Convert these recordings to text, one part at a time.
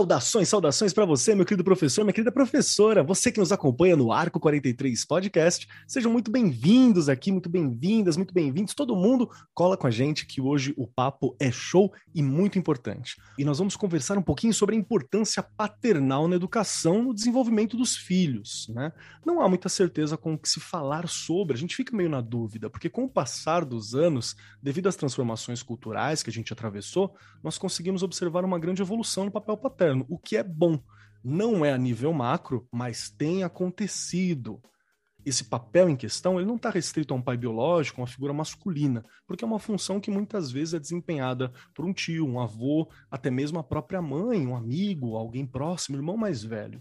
Saudações, saudações para você, meu querido professor, minha querida professora, você que nos acompanha no Arco 43 Podcast. Sejam muito bem-vindos aqui, muito bem-vindas, muito bem-vindos. Todo mundo cola com a gente que hoje o papo é show e muito importante. E nós vamos conversar um pouquinho sobre a importância paternal na educação, no desenvolvimento dos filhos, né? Não há muita certeza com o que se falar sobre, a gente fica meio na dúvida, porque com o passar dos anos, devido às transformações culturais que a gente atravessou, nós conseguimos observar uma grande evolução no papel paterno o que é bom. Não é a nível macro, mas tem acontecido. Esse papel em questão ele não está restrito a um pai biológico, uma figura masculina, porque é uma função que muitas vezes é desempenhada por um tio, um avô, até mesmo a própria mãe, um amigo, alguém próximo, irmão mais velho.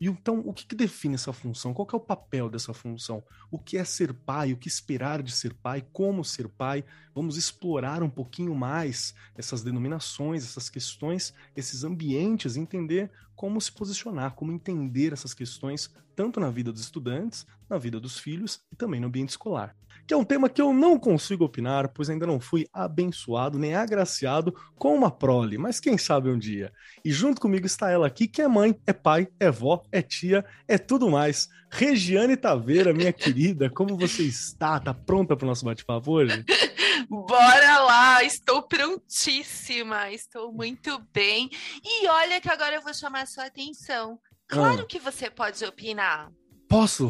E então, o que, que, define essa função? Qual é o papel dessa função? O que é ser pai? O que esperar de ser pai? Como ser pai? Vamos explorar um pouquinho mais essas denominações, essas questões, esses ambientes, entender como se posicionar, como entender essas questões, tanto na vida dos estudantes, na vida dos filhos e também no ambiente escolar que é um tema que eu não consigo opinar, pois ainda não fui abençoado nem agraciado com uma prole, mas quem sabe um dia. E junto comigo está ela aqui, que é mãe, é pai, é vó, é tia, é tudo mais. Regiane Taveira, minha querida, como você está? Tá pronta para o nosso bate-papo hoje? Bora lá, estou prontíssima, estou muito bem. E olha que agora eu vou chamar a sua atenção. Claro ah. que você pode opinar. Posso?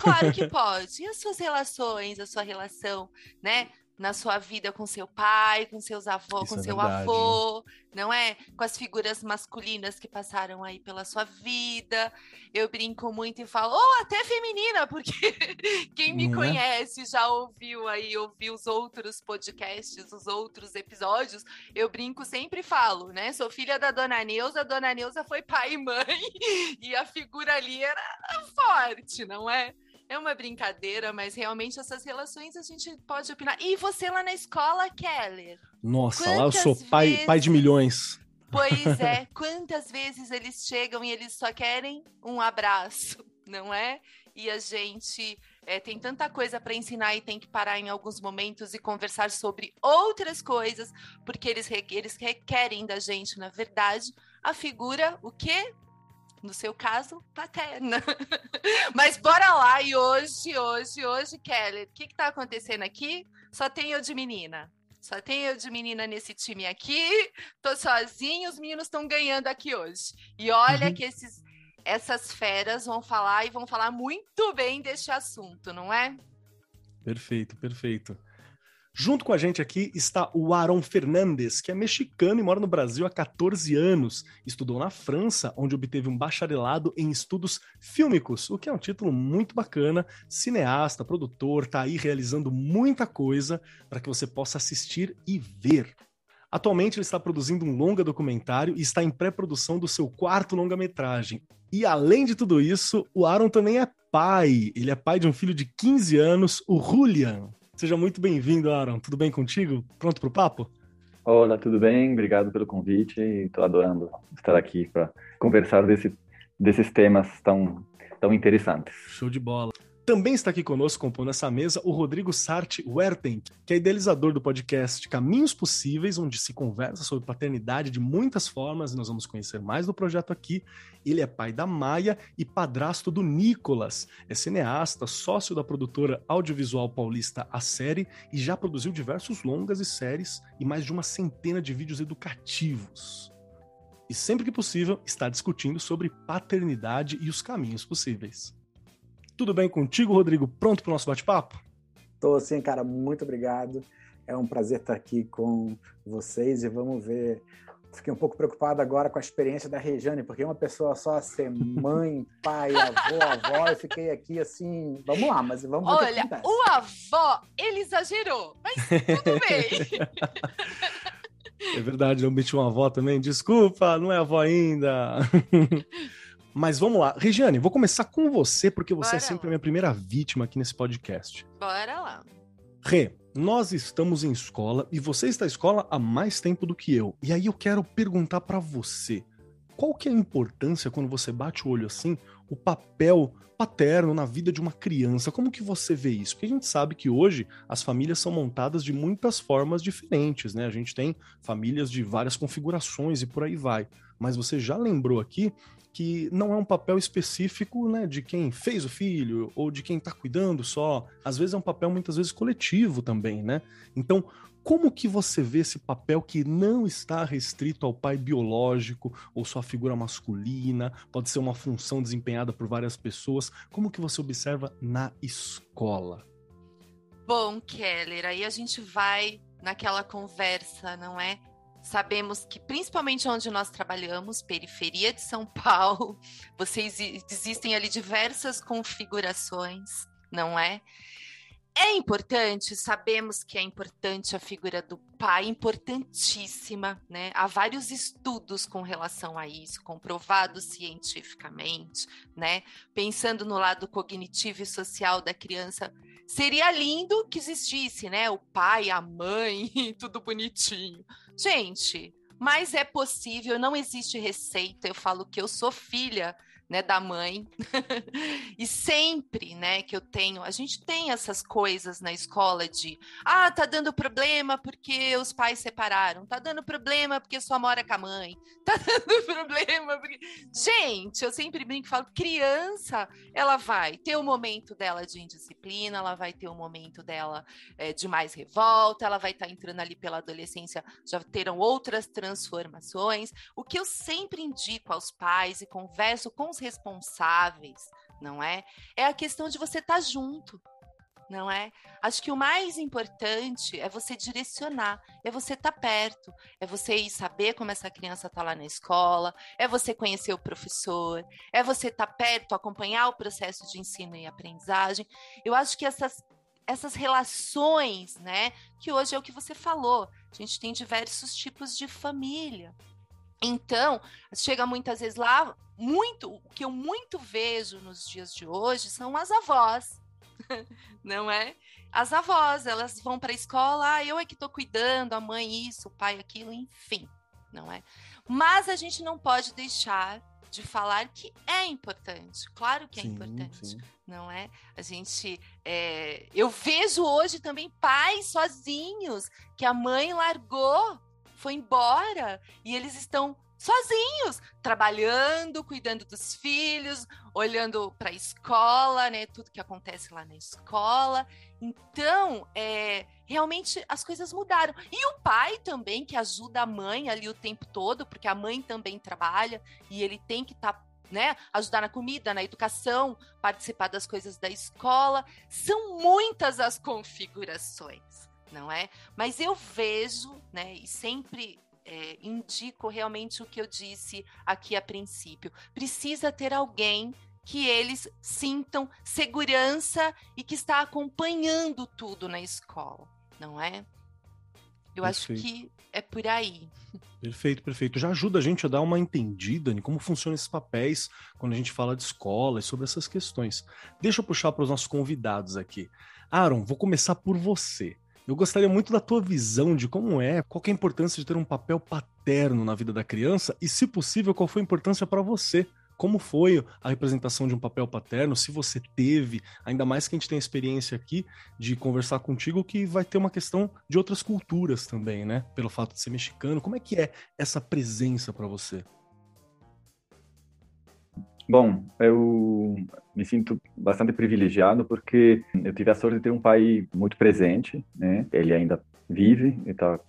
claro que pode. E as suas relações, a sua relação, né? Na sua vida com seu pai, com seus avós, com é seu verdade. avô, não é? Com as figuras masculinas que passaram aí pela sua vida. Eu brinco muito e falo, ou oh, até feminina, porque quem me é? conhece já ouviu aí, ouviu os outros podcasts, os outros episódios. Eu brinco sempre e falo, né? Sou filha da dona Neuza, a dona Neuza foi pai e mãe, e a figura ali era forte, não é? É uma brincadeira, mas realmente essas relações a gente pode opinar. E você lá na escola, Keller? Nossa, lá eu sou pai, vezes... pai de milhões. Pois é, quantas vezes eles chegam e eles só querem um abraço, não é? E a gente é, tem tanta coisa para ensinar e tem que parar em alguns momentos e conversar sobre outras coisas, porque eles, eles requerem da gente, na verdade, a figura, o quê? No seu caso, paterna. Mas bora lá, e hoje, hoje, hoje, Kelly, o que está acontecendo aqui? Só tem eu de menina. Só tem eu de menina nesse time aqui. Tô sozinho, os meninos estão ganhando aqui hoje. E olha uhum. que esses, essas feras vão falar e vão falar muito bem deste assunto, não é? Perfeito, perfeito. Junto com a gente aqui está o Aaron Fernandes, que é mexicano e mora no Brasil há 14 anos. Estudou na França, onde obteve um bacharelado em estudos fílmicos, o que é um título muito bacana. Cineasta, produtor, está aí realizando muita coisa para que você possa assistir e ver. Atualmente ele está produzindo um longa documentário e está em pré-produção do seu quarto longa-metragem. E além de tudo isso, o Aaron também é pai. Ele é pai de um filho de 15 anos, o Julian. Seja muito bem-vindo, Aaron. Tudo bem contigo? Pronto para o papo? Olá, tudo bem? Obrigado pelo convite e estou adorando estar aqui para conversar desse, desses temas tão, tão interessantes. Show de bola. Também está aqui conosco, compondo essa mesa, o Rodrigo Sarti Werten, que é idealizador do podcast Caminhos Possíveis, onde se conversa sobre paternidade de muitas formas, e nós vamos conhecer mais do projeto aqui. Ele é pai da Maia e padrasto do Nicolas. É cineasta, sócio da produtora audiovisual paulista A Série e já produziu diversos longas e séries e mais de uma centena de vídeos educativos. E sempre que possível, está discutindo sobre paternidade e os caminhos possíveis. Tudo bem contigo, Rodrigo? Pronto para o nosso bate-papo? Tô sim, cara. Muito obrigado. É um prazer estar aqui com vocês e vamos ver. Fiquei um pouco preocupado agora com a experiência da Rejane, porque uma pessoa só ser mãe, pai, avô, avó, eu fiquei aqui assim. Vamos lá, mas vamos ver Olha, o, o avó, ele exagerou, mas tudo bem. É verdade, eu meti uma avó também. Desculpa, não é avó ainda. Mas vamos lá. Regiane, vou começar com você, porque você é Bora é sempre lá. a minha primeira vítima aqui nesse podcast. Bora lá. Rê, nós estamos em escola e você está em escola há mais tempo do que eu. E aí eu quero perguntar para você: qual que é a importância quando você bate o olho assim, o papel paterno na vida de uma criança? Como que você vê isso? Porque a gente sabe que hoje as famílias são montadas de muitas formas diferentes, né? A gente tem famílias de várias configurações e por aí vai. Mas você já lembrou aqui que não é um papel específico né, de quem fez o filho ou de quem está cuidando só. Às vezes é um papel muitas vezes coletivo também, né? Então, como que você vê esse papel que não está restrito ao pai biológico ou sua figura masculina, pode ser uma função desempenhada por várias pessoas? Como que você observa na escola? Bom, Keller, aí a gente vai naquela conversa, não é? Sabemos que, principalmente onde nós trabalhamos, periferia de São Paulo, vocês existem ali diversas configurações, não é? É importante, sabemos que é importante a figura do pai, importantíssima, né? Há vários estudos com relação a isso, comprovados cientificamente, né? Pensando no lado cognitivo e social da criança, seria lindo que existisse, né? O pai, a mãe, tudo bonitinho. Gente, mas é possível, não existe receita. Eu falo que eu sou filha né, da mãe. e sempre, né, que eu tenho, a gente tem essas coisas na escola de, ah, tá dando problema porque os pais separaram, tá dando problema porque só mora com a mãe, tá dando problema porque... Gente, eu sempre brinco e falo, criança, ela vai ter o momento dela de indisciplina, ela vai ter o momento dela é, de mais revolta, ela vai estar tá entrando ali pela adolescência, já terão outras transformações. O que eu sempre indico aos pais e converso com os responsáveis, não é? É a questão de você estar tá junto, não é? Acho que o mais importante é você direcionar, é você estar tá perto, é você ir saber como essa criança está lá na escola, é você conhecer o professor, é você estar tá perto, acompanhar o processo de ensino e aprendizagem. Eu acho que essas essas relações, né, que hoje é o que você falou. A gente tem diversos tipos de família, então, chega muitas vezes lá, muito, o que eu muito vejo nos dias de hoje são as avós, não é? As avós, elas vão para a escola, ah, eu é que estou cuidando, a mãe isso, o pai aquilo, enfim, não é? Mas a gente não pode deixar de falar que é importante, claro que é sim, importante, sim. não é? A gente, é, eu vejo hoje também pais sozinhos que a mãe largou foi embora e eles estão sozinhos, trabalhando, cuidando dos filhos, olhando para a escola, né? Tudo que acontece lá na escola. Então, é, realmente as coisas mudaram. E o pai também, que ajuda a mãe ali o tempo todo, porque a mãe também trabalha e ele tem que estar. Tá, né, ajudar na comida, na educação, participar das coisas da escola. São muitas as configurações não é? Mas eu vejo, né, e sempre é, indico realmente o que eu disse aqui a princípio. Precisa ter alguém que eles sintam segurança e que está acompanhando tudo na escola, não é? Eu perfeito. acho que é por aí. Perfeito, perfeito. Já ajuda a gente a dar uma entendida em como funcionam esses papéis quando a gente fala de escola e sobre essas questões. Deixa eu puxar para os nossos convidados aqui. Aaron, vou começar por você. Eu gostaria muito da tua visão de como é, qual é a importância de ter um papel paterno na vida da criança e, se possível, qual foi a importância para você. Como foi a representação de um papel paterno? Se você teve, ainda mais que a gente tem a experiência aqui de conversar contigo, que vai ter uma questão de outras culturas também, né? Pelo fato de ser mexicano. Como é que é essa presença para você? Bom, eu me sinto bastante privilegiado porque eu tive a sorte de ter um pai muito presente, né? Ele ainda vive, ele está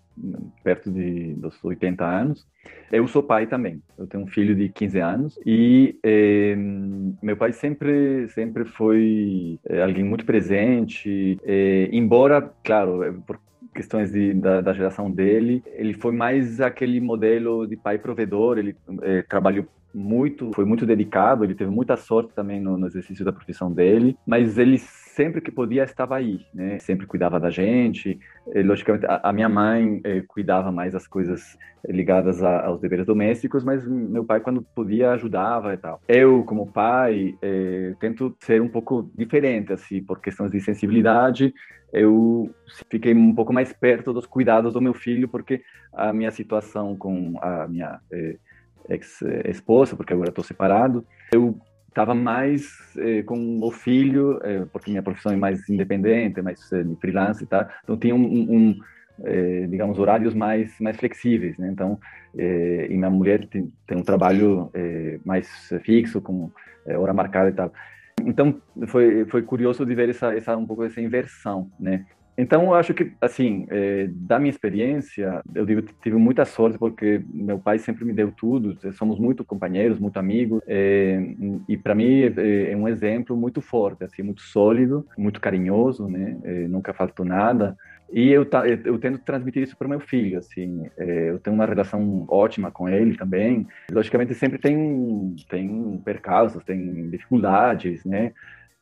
perto de, dos 80 anos. Eu sou pai também. Eu tenho um filho de 15 anos e eh, meu pai sempre sempre foi eh, alguém muito presente. Eh, embora, claro, por questões de, da, da, geração dele, ele foi mais aquele modelo de pai provedor. Ele trabalhou muito, foi muito dedicado, ele teve muita sorte também no, no exercício da profissão dele, mas ele sempre que podia estava aí, né? Sempre cuidava da gente. E, logicamente, a, a, minha mãe eh, cuidava mais das coisas ligadas a, aos deveres domésticos, mas meu pai, quando podia, ajudava e tal. Eu, como pai, eh, tento ser um pouco diferente, assim, por questões de sensibilidade. Eu fiquei um pouco mais perto dos cuidados do meu filho, porque a minha situação com a minha eh, ex-esposa, porque agora estou separado. Eu estava mais eh, com o filho, eh, porque minha profissão é mais independente, mais eh, freelance e tal. Então tinha um, um eh, digamos horários mais mais flexíveis, né? Então, eh, e minha mulher tem, tem um trabalho eh, mais fixo, com hora marcada e tal. Então foi foi curioso de ver essa essa um pouco essa inversão, né? Então, eu acho que, assim, é, da minha experiência, eu digo, tive muita sorte porque meu pai sempre me deu tudo. Somos muito companheiros, muito amigos. É, e para mim é, é, um exemplo muito forte, assim, muito sólido, muito carinhoso, né? É, nunca faltou nada. E eu, eu tento transmitir isso para meu filho, assim. É, eu tenho uma relação ótima com ele também. Logicamente, sempre tem tem percalços, tem dificuldades, né?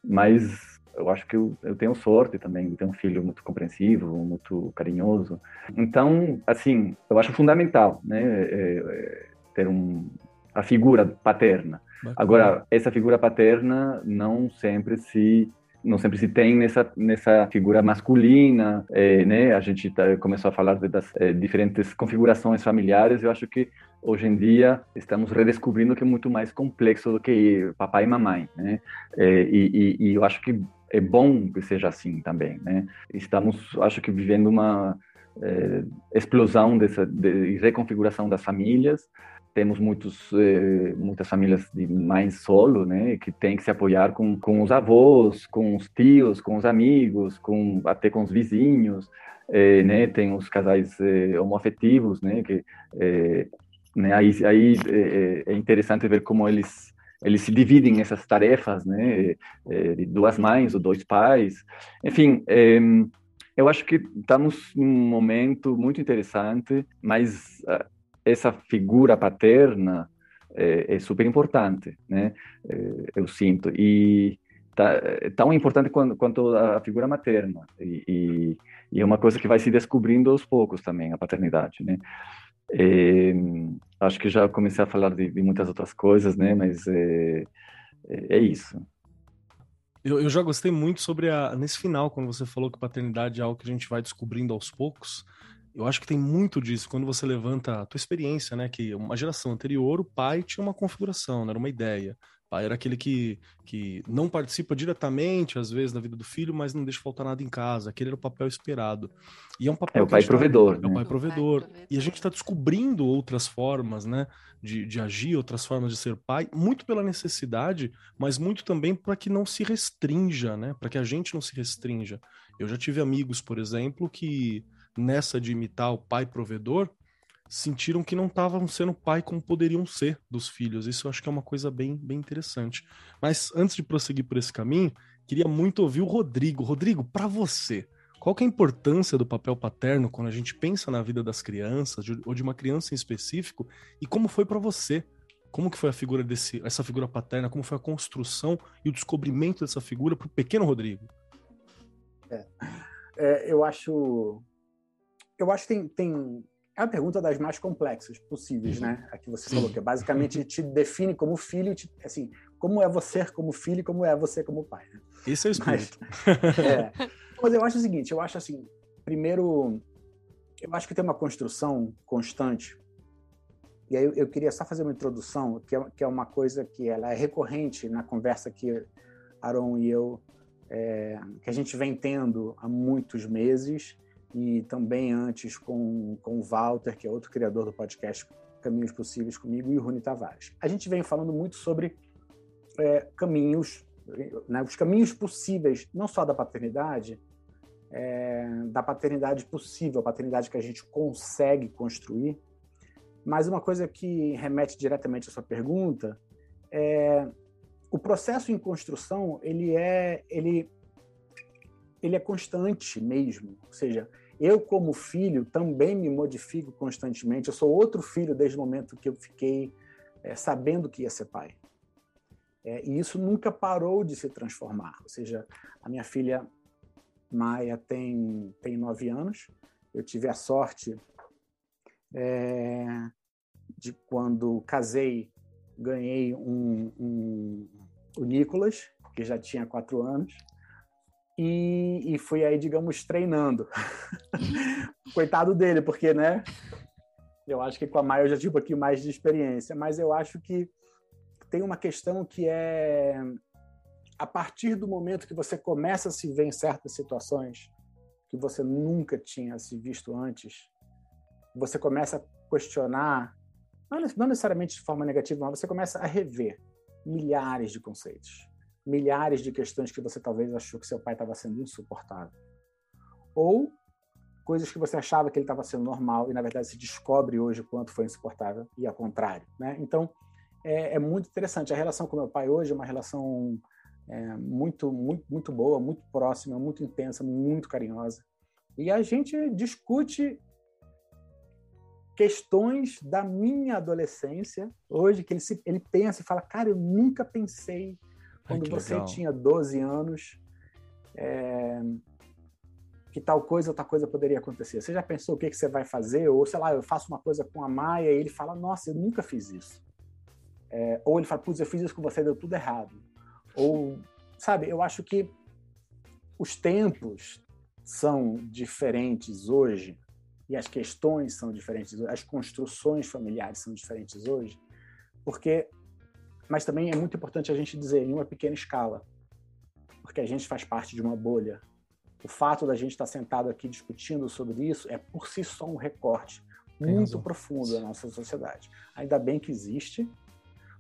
Mas eu acho que eu, eu, tenho sorte também de ter um filho muito compreensivo, muito carinhoso. Então, assim, eu acho fundamental, né, é, é, ter um, a figura paterna. Bacana. Agora, essa figura paterna não sempre se não sempre se tem nessa nessa figura masculina, é, né? A gente tá, começou a falar das é, diferentes configurações familiares. Eu acho que hoje em dia estamos redescobrindo que é muito mais complexo do que papai e mamãe, né? É, e, e, e eu acho que é bom que seja assim também, né? Estamos, acho que, vivendo uma é, explosão dessa de reconfiguração das famílias. Temos muitos, é, muitas famílias de mães solo, né? Que tem que se apoiar com, com os avós, com os tios, com os amigos, com até com os vizinhos. É, né? Tem os casais é, homoafetivos, né? Que é, né? Aí, aí é, é interessante ver como eles eles se dividem essas tarefas, né, é, de duas mães ou dois pais. Enfim, é, eu acho que estamos num momento muito interessante, mas uh, essa figura paterna é, é super importante, né? Eu sinto e tá, tão importante quanto, quanto, a figura materna e, e, e, é uma coisa que vai se descobrindo aos poucos também a paternidade, né? É, acho que já comecei a falar de, de muitas outras coisas, né? Mas é, é, é isso. Eu, eu, já gostei muito sobre a nesse final quando você falou que paternidade é algo que a gente vai descobrindo aos poucos. Eu acho que tem muito disso quando você levanta a tua experiência, né? Que uma geração anterior o pai tinha uma configuração, né, era uma ideia pai era aquele que, que não participa diretamente, às vezes, da vida do filho, mas não deixa faltar nada em casa. Aquele era o papel esperado. E é um papel. É o pai provedor. Tá... É o pai provedor. E a gente está descobrindo outras formas, né? De, de agir, outras formas de ser pai, muito pela necessidade, mas muito também para que não se restrinja, né? Para que a gente não se restrinja. Eu já tive amigos, por exemplo, que nessa de imitar o pai provedor, sentiram que não estavam sendo pai como poderiam ser dos filhos. Isso eu acho que é uma coisa bem, bem interessante. Mas antes de prosseguir por esse caminho, queria muito ouvir o Rodrigo. Rodrigo, para você, qual é a importância do papel paterno quando a gente pensa na vida das crianças, ou de uma criança em específico, e como foi para você? Como que foi a figura desse, essa figura paterna? Como foi a construção e o descobrimento dessa figura para o pequeno Rodrigo? É, é, eu acho, eu acho que tem, tem é a pergunta das mais complexas possíveis, né? A que você falou, que é basicamente te define como filho, te, assim, como é você como filho e como é você como pai. Né? Isso é o espírito. Mas, é, mas eu acho o seguinte, eu acho assim, primeiro, eu acho que tem uma construção constante, e aí eu, eu queria só fazer uma introdução, que é, que é uma coisa que ela é recorrente na conversa que Aaron e eu, é, que a gente vem tendo há muitos meses, e também antes com, com o Walter, que é outro criador do podcast Caminhos Possíveis comigo, e o Rony Tavares. A gente vem falando muito sobre é, caminhos, né, os caminhos possíveis, não só da paternidade, é, da paternidade possível, a paternidade que a gente consegue construir, mas uma coisa que remete diretamente à sua pergunta é o processo em construção ele é ele ele é constante mesmo, ou seja, eu, como filho, também me modifico constantemente. Eu sou outro filho desde o momento que eu fiquei é, sabendo que ia ser pai. É, e isso nunca parou de se transformar. Ou seja, a minha filha Maia tem, tem nove anos. Eu tive a sorte é, de, quando casei, ganhei um, um, o Nicolas, que já tinha quatro anos e, e fui aí, digamos, treinando. Coitado dele, porque, né? Eu acho que com a Maia eu já tive um pouquinho mais de experiência, mas eu acho que tem uma questão que é a partir do momento que você começa a se ver em certas situações que você nunca tinha se visto antes, você começa a questionar, não necessariamente de forma negativa, mas você começa a rever milhares de conceitos, milhares de questões que você talvez achou que seu pai estava sendo insuportável. Ou coisas que você achava que ele estava sendo normal e na verdade se descobre hoje quanto foi insuportável e ao contrário, né? Então é, é, muito interessante a relação com meu pai hoje é uma relação é, muito muito muito boa, muito próxima, muito intensa, muito carinhosa e a gente discute questões da minha adolescência hoje que ele se, ele pensa e fala cara eu nunca pensei quando Ai, você legal. tinha 12 anos é, que tal coisa ou tal coisa poderia acontecer. Você já pensou o que, que você vai fazer? Ou, sei lá, eu faço uma coisa com a Maia e ele fala, nossa, eu nunca fiz isso. É, ou ele fala, putz, eu fiz isso com você, deu tudo errado. Ou, sabe, eu acho que os tempos são diferentes hoje e as questões são diferentes, as construções familiares são diferentes hoje, porque, mas também é muito importante a gente dizer em uma pequena escala, porque a gente faz parte de uma bolha o fato da gente estar sentado aqui discutindo sobre isso é por si só um recorte muito profundo da nossa sociedade. Ainda bem que existe,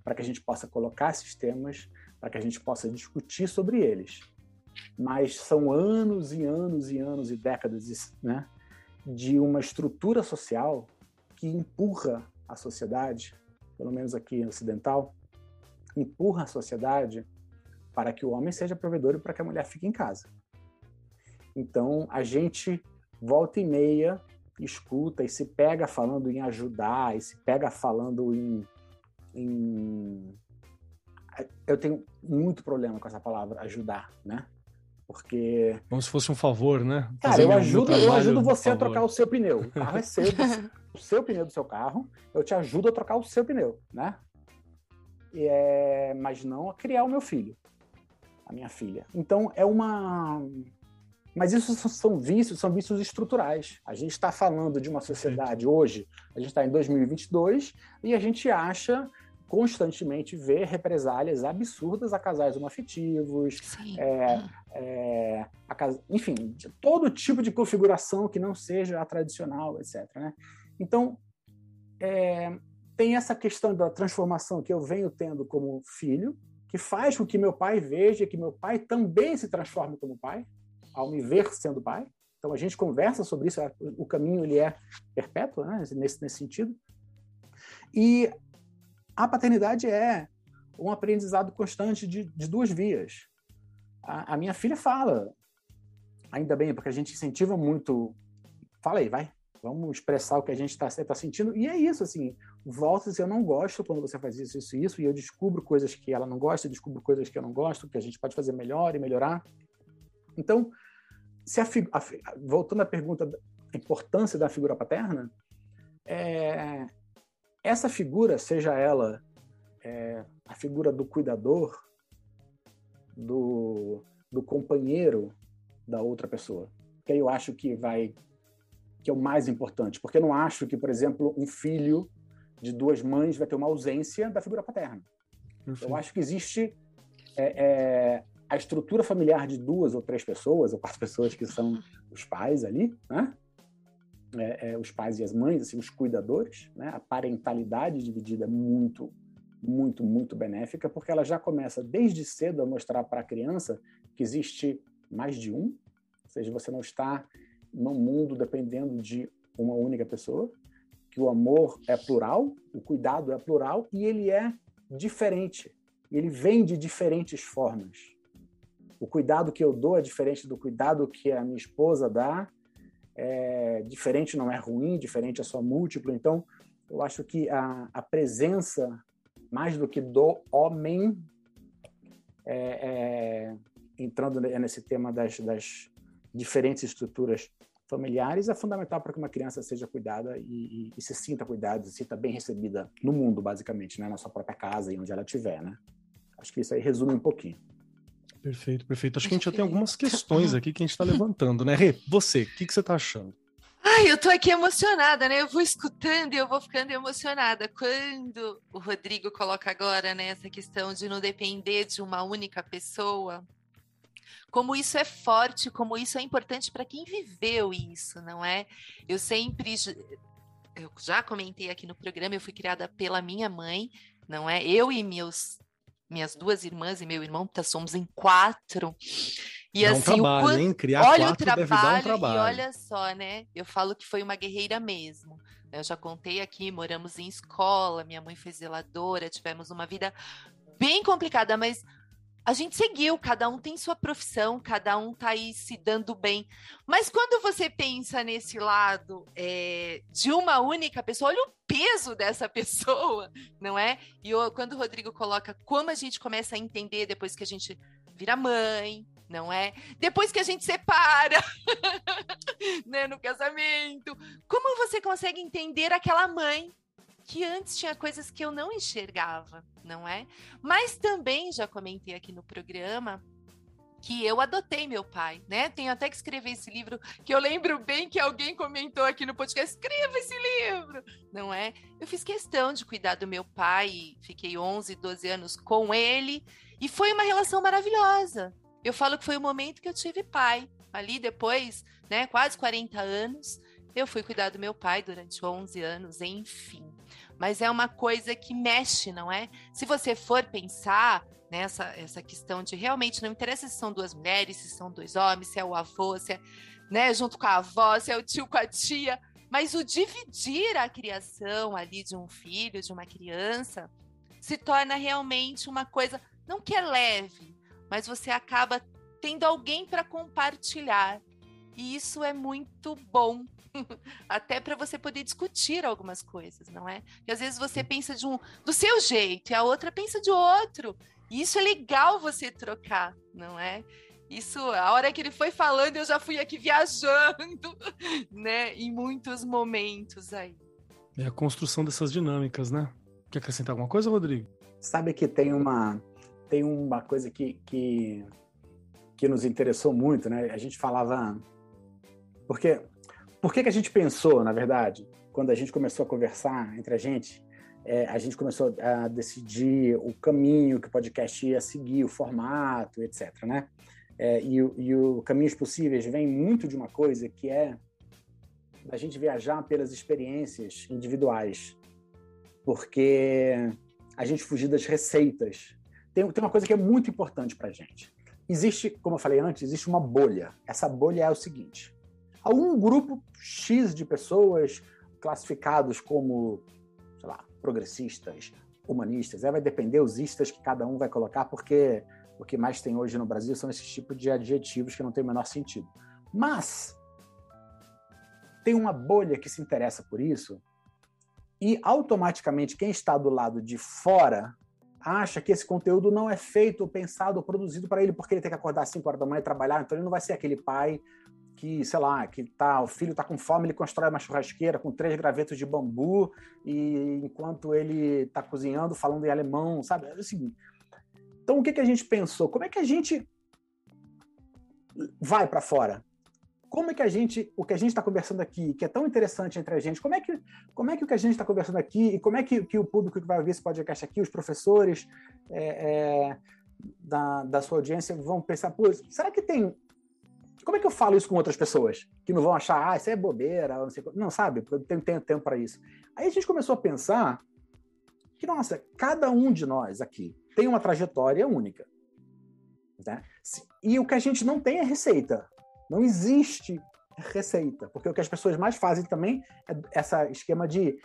para que a gente possa colocar esses temas, para que a gente possa discutir sobre eles. Mas são anos e anos e anos e décadas né, de uma estrutura social que empurra a sociedade, pelo menos aqui ocidental, empurra a sociedade para que o homem seja provedor e para que a mulher fique em casa. Então, a gente volta e meia escuta e se pega falando em ajudar, e se pega falando em, em... Eu tenho muito problema com essa palavra, ajudar, né? Porque. Como se fosse um favor, né? Cara, eu ajudo, eu ajudo você a trocar o seu pneu. O carro é seu, o seu pneu do seu carro, eu te ajudo a trocar o seu pneu, né? É... Mas não a criar o meu filho, a minha filha. Então é uma mas isso são vícios, são vícios estruturais. A gente está falando de uma sociedade hoje, a gente está em 2022 e a gente acha constantemente vê represálias absurdas a casais homoafetivos, é, é, a, enfim, todo tipo de configuração que não seja a tradicional, etc. Né? Então, é, tem essa questão da transformação que eu venho tendo como filho, que faz com que meu pai veja que meu pai também se transforme como pai ao me ver sendo pai. Então a gente conversa sobre isso, o caminho ele é perpétuo, né? nesse, nesse sentido. E a paternidade é um aprendizado constante de, de duas vias. A, a, minha filha fala, ainda bem, porque a gente incentiva muito. Fala aí, vai, vamos expressar o que a gente está tá sentindo. E é isso, assim, volta e eu não gosto quando você faz isso, isso, isso, e eu descubro coisas que ela não gosta, descubro coisas que eu não gosto, que a gente pode fazer melhor e melhorar. Então, se a, a, voltando à pergunta da importância da figura paterna, é, essa figura, seja ela é, a figura do cuidador, do, do companheiro da outra pessoa, que eu acho que vai que é o mais importante, porque eu não acho que, por exemplo, um filho de duas mães vai ter uma ausência da figura paterna. Enfim. Eu acho que existe é, é, a estrutura familiar de duas ou três pessoas, ou quatro pessoas que são os pais ali, né? É, é, os pais e as mães, assim, os cuidadores, né? A parentalidade dividida é muito, muito, muito benéfica, porque ela já começa desde cedo a mostrar para a criança que existe mais de um, ou seja, você não está num mundo dependendo de uma única pessoa, que o amor é plural, o cuidado é plural e ele é diferente. Ele vem de diferentes formas o cuidado que eu dou é diferente do cuidado que a minha esposa dá. É, diferente não é ruim, diferente é só múltiplo. Então, eu acho que a, a presença, mais do que do homem, é, é, entrando nesse tema das, das, diferentes estruturas familiares, é fundamental para que uma criança seja cuidada e, e, e, se sinta cuidada, se sinta bem recebida no mundo, basicamente, né? na sua própria casa e onde ela estiver. Né? Acho que isso aí resume um pouquinho. Perfeito, perfeito. Acho que a gente já tem algumas questões aqui que a gente está levantando, né? Rê, você, o que, que você está achando? Ai, eu tô aqui emocionada, né? Eu vou escutando e eu vou ficando emocionada. Quando o Rodrigo coloca agora né, essa questão de não depender de uma única pessoa, como isso é forte, como isso é importante para quem viveu isso, não é? Eu sempre, eu já comentei aqui no programa, eu fui criada pela minha mãe, não é? Eu e meus minhas duas irmãs e meu irmão, tá, somos em quatro. E assim, um trabalho, o, hein? Criar olha o trabalho, um trabalho, e olha só, né? Eu falo que foi uma guerreira mesmo. Eu já contei aqui, moramos em escola, minha mãe foi zeladora, tivemos uma vida bem complicada, mas a gente seguiu, cada um tem sua profissão, cada um tá aí se dando bem. Mas quando você pensa nesse lado é, de uma única pessoa, olha o peso dessa pessoa, não é? E eu, quando o Rodrigo coloca como a gente começa a entender depois que a gente vira mãe, não é? Depois que a gente separa, né, no casamento, como você consegue entender aquela mãe que antes tinha coisas que eu não enxergava, não é? Mas também já comentei aqui no programa que eu adotei meu pai, né? Tenho até que escrever esse livro, que eu lembro bem que alguém comentou aqui no podcast, escreva esse livro, não é? Eu fiz questão de cuidar do meu pai, fiquei 11, 12 anos com ele, e foi uma relação maravilhosa. Eu falo que foi o momento que eu tive pai. Ali depois, né, quase 40 anos, eu fui cuidar do meu pai durante 11 anos, enfim mas é uma coisa que mexe, não é? Se você for pensar nessa essa questão de realmente não interessa se são duas mulheres, se são dois homens, se é o avô, se é, né, junto com a avó, se é o tio com a tia, mas o dividir a criação ali de um filho, de uma criança, se torna realmente uma coisa não que é leve, mas você acaba tendo alguém para compartilhar. E isso é muito bom, até para você poder discutir algumas coisas, não é? Porque às vezes você pensa de um do seu jeito e a outra pensa de outro. E isso é legal você trocar, não é? Isso, a hora que ele foi falando, eu já fui aqui viajando, né? Em muitos momentos aí. É a construção dessas dinâmicas, né? Quer acrescentar alguma coisa, Rodrigo? Sabe que tem uma tem uma coisa que, que, que nos interessou muito, né? A gente falava porque por que, que a gente pensou, na verdade, quando a gente começou a conversar entre a gente, é, a gente começou a decidir o caminho que o podcast ia seguir, o formato, etc. Né? É, e, e o Caminhos Possíveis vem muito de uma coisa que é a gente viajar pelas experiências individuais, porque a gente fugir das receitas. Tem, tem uma coisa que é muito importante para a gente. Existe, como eu falei antes, existe uma bolha. Essa bolha é o seguinte: a um grupo X de pessoas classificados como, sei lá, progressistas, humanistas. Aí vai depender os istas que cada um vai colocar, porque o que mais tem hoje no Brasil são esses tipos de adjetivos que não tem o menor sentido. Mas tem uma bolha que se interessa por isso e automaticamente quem está do lado de fora acha que esse conteúdo não é feito, pensado, produzido para ele, porque ele tem que acordar às 5 horas da manhã e trabalhar, então ele não vai ser aquele pai que, sei lá, que tá, o filho está com fome, ele constrói uma churrasqueira com três gravetos de bambu e enquanto ele está cozinhando, falando em alemão, sabe? Seguinte. Então, o que, que a gente pensou? Como é que a gente vai para fora? Como é que a gente, o que a gente está conversando aqui, que é tão interessante entre a gente, como é que, como é que o que a gente está conversando aqui e como é que, que o público que vai ver esse podcast aqui, os professores é, é, da, da sua audiência vão pensar, pô, será que tem como é que eu falo isso com outras pessoas? Que não vão achar, ah, isso é bobeira, não sei Não, sabe? Porque eu tenho, tenho tempo para isso. Aí a gente começou a pensar que, nossa, cada um de nós aqui tem uma trajetória única. Né? E o que a gente não tem é receita. Não existe receita. Porque o que as pessoas mais fazem também é esse esquema de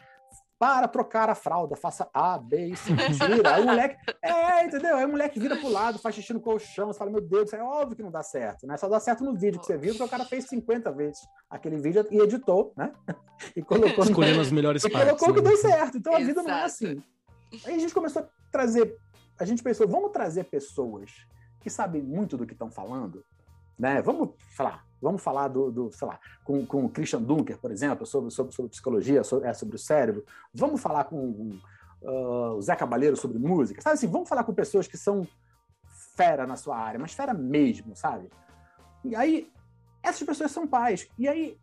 para trocar a fralda, faça A, B e C, tira. Aí o moleque, é, entendeu? Aí o moleque vira pro lado, faz xixi no colchão, você fala, meu Deus, isso é óbvio que não dá certo, né? Só dá certo no vídeo que você viu, porque o cara fez 50 vezes aquele vídeo e editou, né? E colocou... Escolhendo as melhores e partes. colocou né? que deu certo. Então a vida não é assim. Aí a gente começou a trazer, a gente pensou, vamos trazer pessoas que sabem muito do que estão falando, né? Vamos falar, vamos falar do, do, sei lá, com, com o Christian Dunker, por exemplo, sobre, sobre, sobre psicologia, sobre, é, sobre o cérebro. Vamos falar com uh, o Zé Cabaleiro sobre música. Sabe assim, vamos falar com pessoas que são fera na sua área, mas fera mesmo, sabe? E aí, essas pessoas são pais. E aí,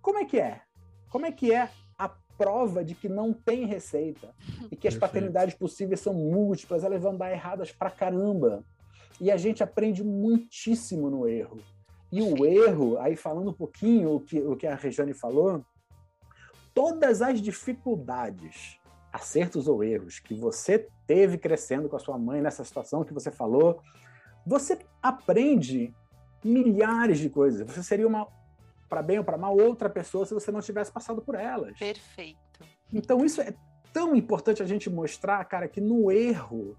como é que é? Como é que é a prova de que não tem receita e que as Perfeito. paternidades possíveis são múltiplas, elas vão dar erradas pra caramba. E a gente aprende muitíssimo no erro. E o erro, aí falando um pouquinho o que, o que a Regiane falou, todas as dificuldades, acertos ou erros que você teve crescendo com a sua mãe nessa situação que você falou, você aprende milhares de coisas. Você seria uma, para bem ou para mal, outra pessoa se você não tivesse passado por elas. Perfeito. Então isso é tão importante a gente mostrar, cara, que no erro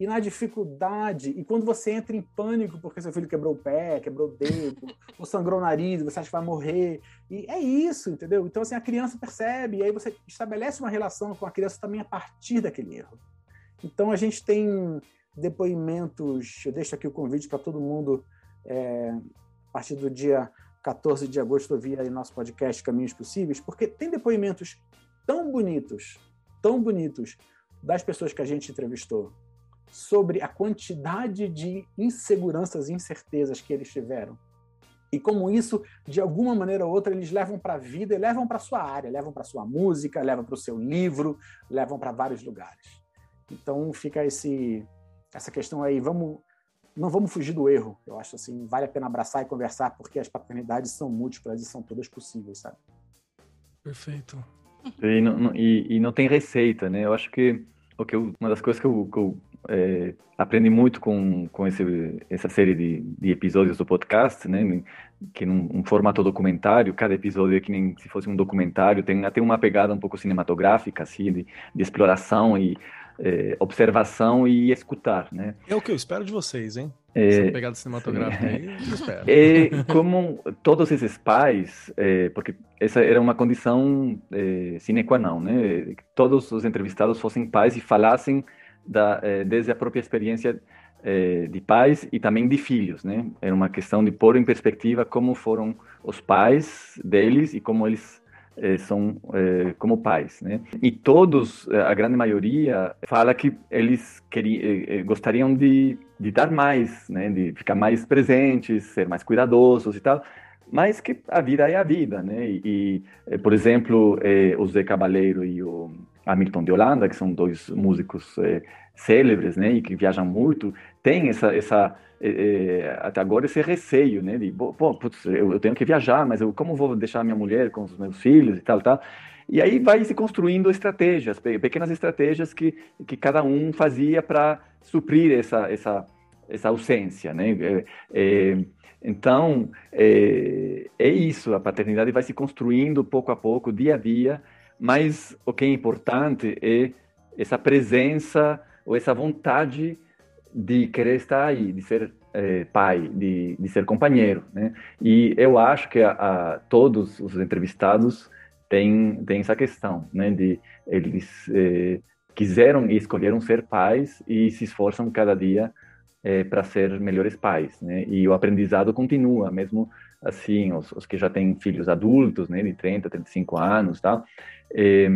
e na dificuldade, e quando você entra em pânico porque seu filho quebrou o pé, quebrou o dedo, ou sangrou o nariz, você acha que vai morrer, e é isso, entendeu? Então, assim, a criança percebe, e aí você estabelece uma relação com a criança também a partir daquele erro. Então, a gente tem depoimentos, eu deixo aqui o convite para todo mundo, é, a partir do dia 14 de agosto, ouvir aí nosso podcast Caminhos Possíveis, porque tem depoimentos tão bonitos, tão bonitos, das pessoas que a gente entrevistou, sobre a quantidade de inseguranças e incertezas que eles tiveram. E como isso, de alguma maneira ou outra, eles levam para a vida e levam para a sua área, levam para a sua música, levam para o seu livro, levam para vários lugares. Então fica esse, essa questão aí, vamos, não vamos fugir do erro. Eu acho assim, vale a pena abraçar e conversar, porque as paternidades são múltiplas e são todas possíveis, sabe? Perfeito. E não, e, e não tem receita, né? Eu acho que, o que eu, uma das coisas que eu, que eu é, aprendi muito com, com esse, essa série de, de episódios do podcast, né? Que num um formato documentário, cada episódio é que nem se fosse um documentário, tem até uma pegada um pouco cinematográfica, assim, de, de exploração e é, observação e escutar, né? É o que eu espero de vocês, hein? É, Essa pegada cinematográfica aí, eu espero. É, como todos esses pais, é, porque essa era uma condição é, sine qua non, né? Que todos os entrevistados fossem pais e falassem da, eh, desde a própria experiência eh, de pais e também de filhos, né? Era uma questão de pôr em perspectiva como foram os pais deles e como eles eh, são como pais, né? E todos, a grande maioria, fala que eles queriam, gostariam de, de dar mais, né? De ficar mais presentes, ser mais cuidadosos e tal mas que a vida é a vida, né? E, e por exemplo, eh, o Zé Cabaleiro e o Hamilton de Holanda, que são dois músicos eh, célebres, né, e que viajam muito, tem essa, essa eh, até agora esse receio, né, de, pô, putz, eu, eu, tenho que viajar, mas eu como vou deixar minha mulher com os meus filhos e tal, tal. E aí vai se construindo estratégias, pequenas estratégias que, que cada um fazia para suprir essa, essa, essa ausência, né? É, é, então, é, é isso, a paternidade vai se construindo pouco a pouco, dia a dia, mas o que é importante é essa presença ou essa vontade de querer estar aí, de ser é, pai, de, de ser companheiro, né? E eu acho que a, a, todos os entrevistados têm, essa questão, né? De eles é, quiseram e escolheram ser pais e se esforçam cada dia é, para ser melhores pais, né? E o aprendizado continua, mesmo assim, os, os, que já têm filhos adultos, né, de 30, 35 anos, tal, é,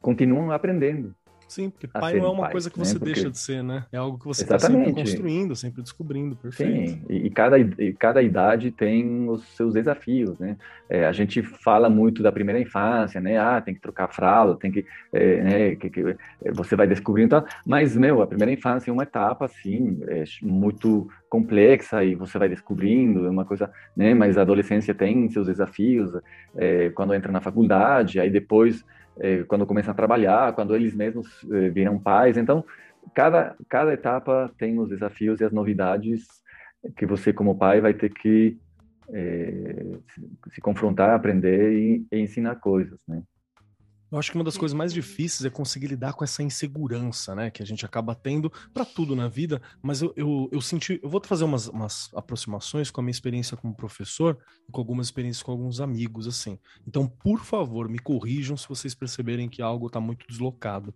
continuam aprendendo. Sim, porque pai não é uma coisa que né? você né? deixa de ser, né? É algo que você está sempre construindo, sempre descobrindo, perfeito. Sim, e, cada, e cada idade tem os seus desafios, né? É, a gente fala muito da primeira infância, né? Ah, tem que trocar fralda, tem que, é, né? Que, que, é, você vai descobrindo, tal. mas, meu, a primeira infância é uma etapa, assim, é muito complexa e você vai descobrindo, é uma coisa, né? Mas a adolescência tem seus desafios, é, quando entra na faculdade, aí depois quando começam a trabalhar, quando eles mesmos é, viram pais. Então, cada, cada etapa tem os desafios e as novidades que você, como pai, vai ter que é, se confrontar, aprender e, e ensinar coisas, né? Eu acho que uma das coisas mais difíceis é conseguir lidar com essa insegurança, né? Que a gente acaba tendo para tudo na vida. Mas eu, eu, eu, senti. Eu vou fazer umas, umas aproximações com a minha experiência como professor e com algumas experiências com alguns amigos, assim. Então, por favor, me corrijam se vocês perceberem que algo está muito deslocado.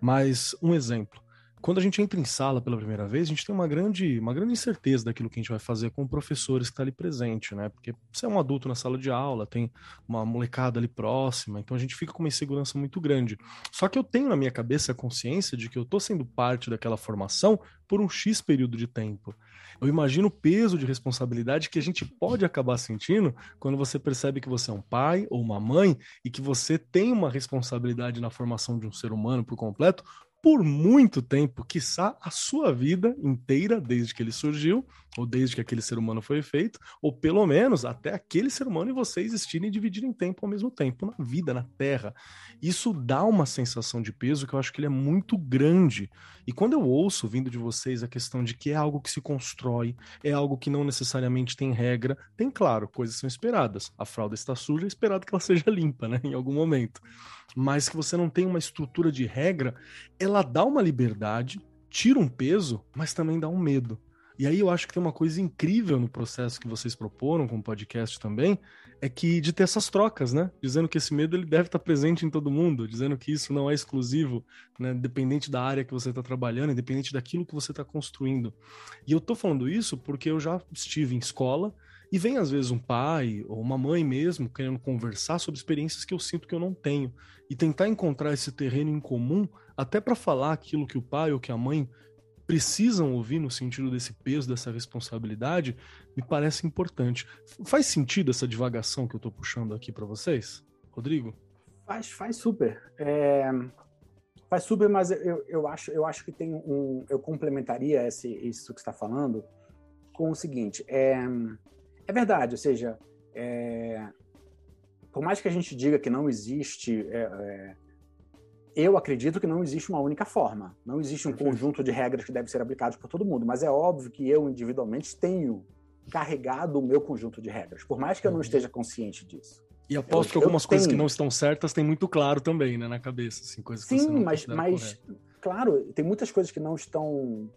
Mas, um exemplo. Quando a gente entra em sala pela primeira vez, a gente tem uma grande, uma grande incerteza daquilo que a gente vai fazer com o professor que está ali presente, né? Porque você é um adulto na sala de aula, tem uma molecada ali próxima, então a gente fica com uma insegurança muito grande. Só que eu tenho na minha cabeça a consciência de que eu estou sendo parte daquela formação por um X período de tempo. Eu imagino o peso de responsabilidade que a gente pode acabar sentindo quando você percebe que você é um pai ou uma mãe e que você tem uma responsabilidade na formação de um ser humano por completo por muito tempo, quiçá a sua vida inteira, desde que ele surgiu, ou desde que aquele ser humano foi feito, ou pelo menos até aquele ser humano e você existirem e dividirem tempo ao mesmo tempo na vida, na Terra. Isso dá uma sensação de peso que eu acho que ele é muito grande. E quando eu ouço vindo de vocês a questão de que é algo que se constrói, é algo que não necessariamente tem regra, tem, claro, coisas são esperadas. A fralda está suja, é esperado que ela seja limpa, né, em algum momento mas que você não tem uma estrutura de regra, ela dá uma liberdade, tira um peso, mas também dá um medo. E aí eu acho que tem uma coisa incrível no processo que vocês proporam com o podcast também, é que de ter essas trocas, né? Dizendo que esse medo ele deve estar presente em todo mundo, dizendo que isso não é exclusivo, né? Independente da área que você está trabalhando, independente daquilo que você está construindo. E eu tô falando isso porque eu já estive em escola e vem às vezes um pai ou uma mãe mesmo querendo conversar sobre experiências que eu sinto que eu não tenho e tentar encontrar esse terreno em comum até para falar aquilo que o pai ou que a mãe precisam ouvir no sentido desse peso, dessa responsabilidade, me parece importante. Faz sentido essa divagação que eu estou puxando aqui para vocês, Rodrigo? Faz, faz super. É, faz super, mas eu, eu, acho, eu acho que tem um. Eu complementaria esse, isso que está falando com o seguinte: é, é verdade, ou seja, é, por mais que a gente diga que não existe, é, é, eu acredito que não existe uma única forma, não existe um conjunto de regras que deve ser aplicado por todo mundo, mas é óbvio que eu individualmente tenho carregado o meu conjunto de regras, por mais que eu não uhum. esteja consciente disso. E aposto eu, que algumas coisas tenho... que não estão certas tem muito claro também, né, na cabeça, assim, coisas Sim, mas, mas claro, tem muitas coisas que não estão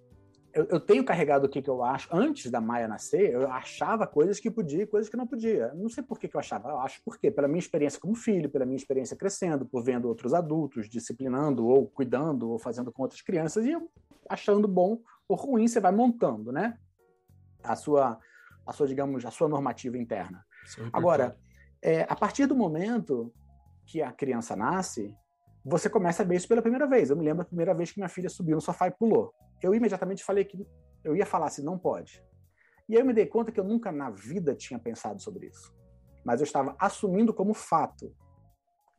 eu, eu, tenho carregado o que, que eu acho. Antes da Maia nascer, eu achava coisas que podia e coisas que não podia. Não sei por que, que eu achava. Eu acho por quê? Pela minha experiência como filho, pela minha experiência crescendo, por vendo outros adultos disciplinando, ou cuidando, ou fazendo com outras crianças, e eu achando bom ou ruim, você vai montando, né? A sua, a sua digamos, a sua normativa interna. Agora, é, a partir do momento que a criança nasce, você começa a ver isso pela primeira vez. Eu me lembro a primeira vez que minha filha subiu no sofá e pulou. Eu imediatamente falei que eu ia falar assim, não pode. E aí eu me dei conta que eu nunca na vida tinha pensado sobre isso. Mas eu estava assumindo como fato.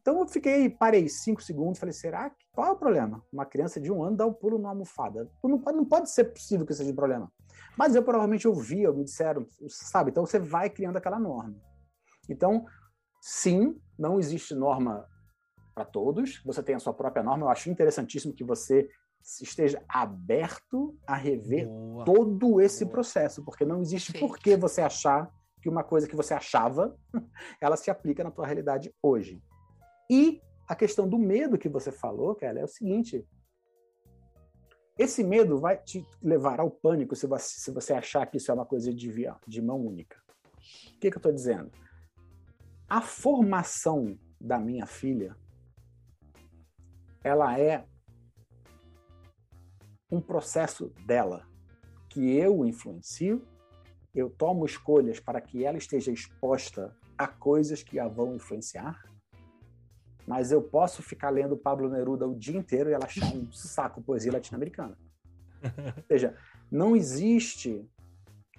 Então eu fiquei, parei cinco segundos, falei, será que qual é o problema? Uma criança de um ano dá um pulo numa almofada. Não pode, não pode ser possível que seja um problema. Mas eu provavelmente ouvia, me disseram, sabe? Então você vai criando aquela norma. Então, sim, não existe norma para todos, você tem a sua própria norma. Eu acho interessantíssimo que você esteja aberto a rever Boa. todo esse Boa. processo, porque não existe por que você achar que uma coisa que você achava, ela se aplica na tua realidade hoje. E a questão do medo que você falou, Kelly, é o seguinte: esse medo vai te levar ao pânico se você, se você achar que isso é uma coisa de, via, de mão única. O que, que eu estou dizendo? A formação da minha filha ela é um processo dela, que eu influencio, eu tomo escolhas para que ela esteja exposta a coisas que a vão influenciar, mas eu posso ficar lendo Pablo Neruda o dia inteiro e ela achar um saco poesia latino-americana. Ou seja, não existe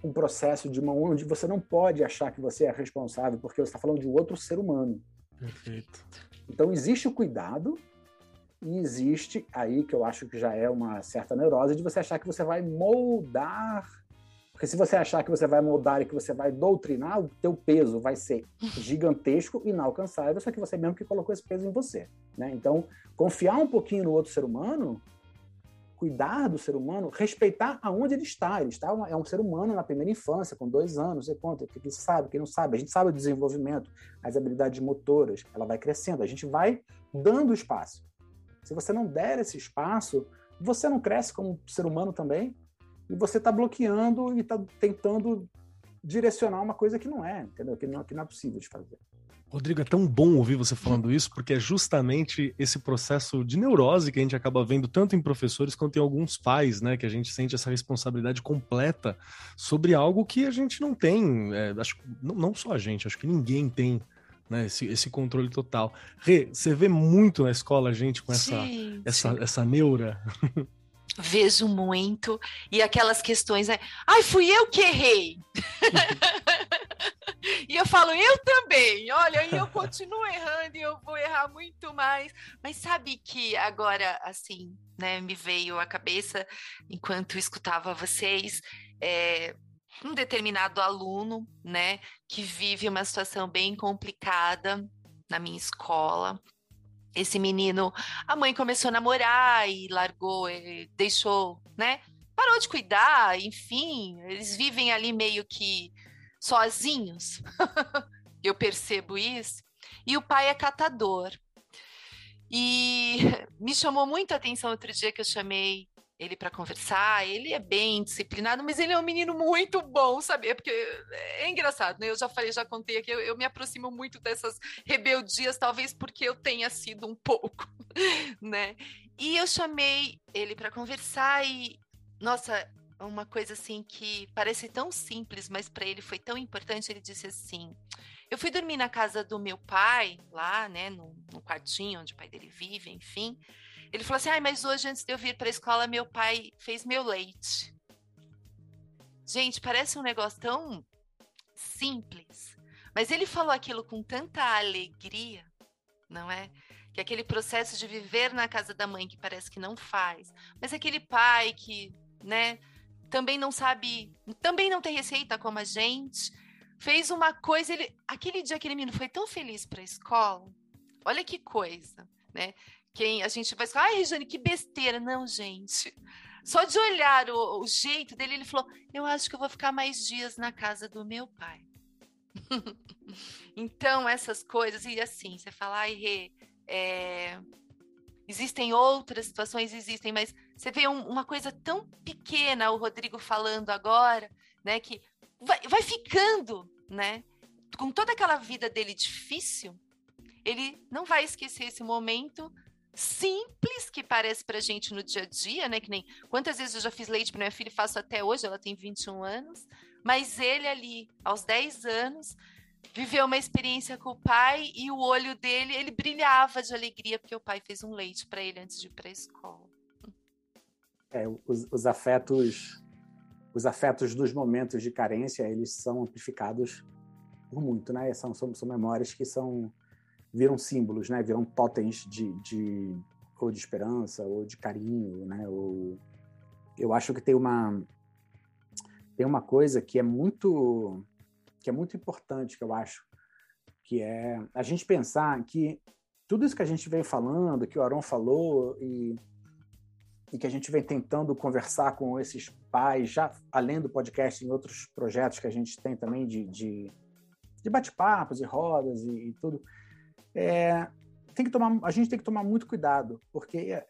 um processo de uma onde você não pode achar que você é responsável porque você está falando de outro ser humano. Perfeito. Então existe o cuidado e existe aí que eu acho que já é uma certa neurose de você achar que você vai moldar. Porque se você achar que você vai moldar e que você vai doutrinar, o teu peso vai ser gigantesco, inalcançável, só que você mesmo que colocou esse peso em você. Né? Então, confiar um pouquinho no outro ser humano, cuidar do ser humano, respeitar aonde ele está. Ele está é um ser humano na primeira infância, com dois anos, você conta, que sabe, que não sabe. A gente sabe o desenvolvimento, as habilidades motoras, ela vai crescendo. A gente vai dando espaço. Se você não der esse espaço, você não cresce como ser humano também, e você está bloqueando e está tentando direcionar uma coisa que não é, entendeu? Que não, que não é possível de fazer. Rodrigo, é tão bom ouvir você falando isso, porque é justamente esse processo de neurose que a gente acaba vendo tanto em professores quanto em alguns pais, né? Que a gente sente essa responsabilidade completa sobre algo que a gente não tem. É, acho, não, não só a gente, acho que ninguém tem né, esse, esse controle total. Rê, você vê muito na escola a gente com essa, essa, essa neura? Vejo muito. E aquelas questões, né? Ai, fui eu que errei. e eu falo, eu também. Olha, e eu continuo errando e eu vou errar muito mais. Mas sabe que agora, assim, né, me veio à cabeça, enquanto escutava vocês, é, um determinado aluno, né, que vive uma situação bem complicada na minha escola esse menino, a mãe começou a namorar e largou, deixou, né? Parou de cuidar, enfim, eles vivem ali meio que sozinhos. Eu percebo isso. E o pai é catador. E me chamou muito a atenção outro dia que eu chamei ele para conversar. Ele é bem disciplinado, mas ele é um menino muito bom, sabe? É porque é engraçado, né? Eu já falei, já contei aqui, eu, eu me aproximo muito dessas rebeldias, talvez porque eu tenha sido um pouco, né? E eu chamei ele para conversar e, nossa, uma coisa assim que parece tão simples, mas para ele foi tão importante. Ele disse assim: Eu fui dormir na casa do meu pai, lá, né, no, no quartinho onde o pai dele vive, enfim. Ele falou assim: ah, mas hoje, antes de eu vir para a escola, meu pai fez meu leite. Gente, parece um negócio tão simples, mas ele falou aquilo com tanta alegria, não é? Que aquele processo de viver na casa da mãe que parece que não faz, mas aquele pai que, né, também não sabe, também não tem receita como a gente, fez uma coisa, ele, aquele dia aquele menino foi tão feliz para a escola. Olha que coisa, né? Quem a gente vai falar, ai, Regiane, que besteira. Não, gente. Só de olhar o, o, jeito dele, ele falou: Eu acho que eu vou ficar mais dias na casa do meu pai. então, essas coisas, e assim, você fala, ai, Rê, é... existem outras situações, existem, mas você vê um, uma coisa tão pequena, o Rodrigo falando agora, né, que vai, vai ficando, né, com toda aquela vida dele difícil, ele não vai esquecer esse momento simples que parece pra gente no dia a dia, né? Que nem quantas vezes eu já fiz leite para minha filha e faço até hoje, ela tem 21 anos, mas ele ali, aos 10 anos, viveu uma experiência com o pai e o olho dele, ele brilhava de alegria porque o pai fez um leite para ele antes de ir para a escola. É, os, os afetos os afetos dos momentos de carência, eles são amplificados por muito, né? São, são, são memórias que são viram símbolos, né? Viram totens de, de ou de esperança ou de carinho, né? Ou eu acho que tem uma tem uma coisa que é muito que é muito importante que eu acho que é a gente pensar que tudo isso que a gente vem falando, que o Aron falou e, e que a gente vem tentando conversar com esses pais, já além do podcast, em outros projetos que a gente tem também de, de, de bate-papos e rodas e, e tudo, é, tem que tomar, a gente tem que tomar muito cuidado, porque é,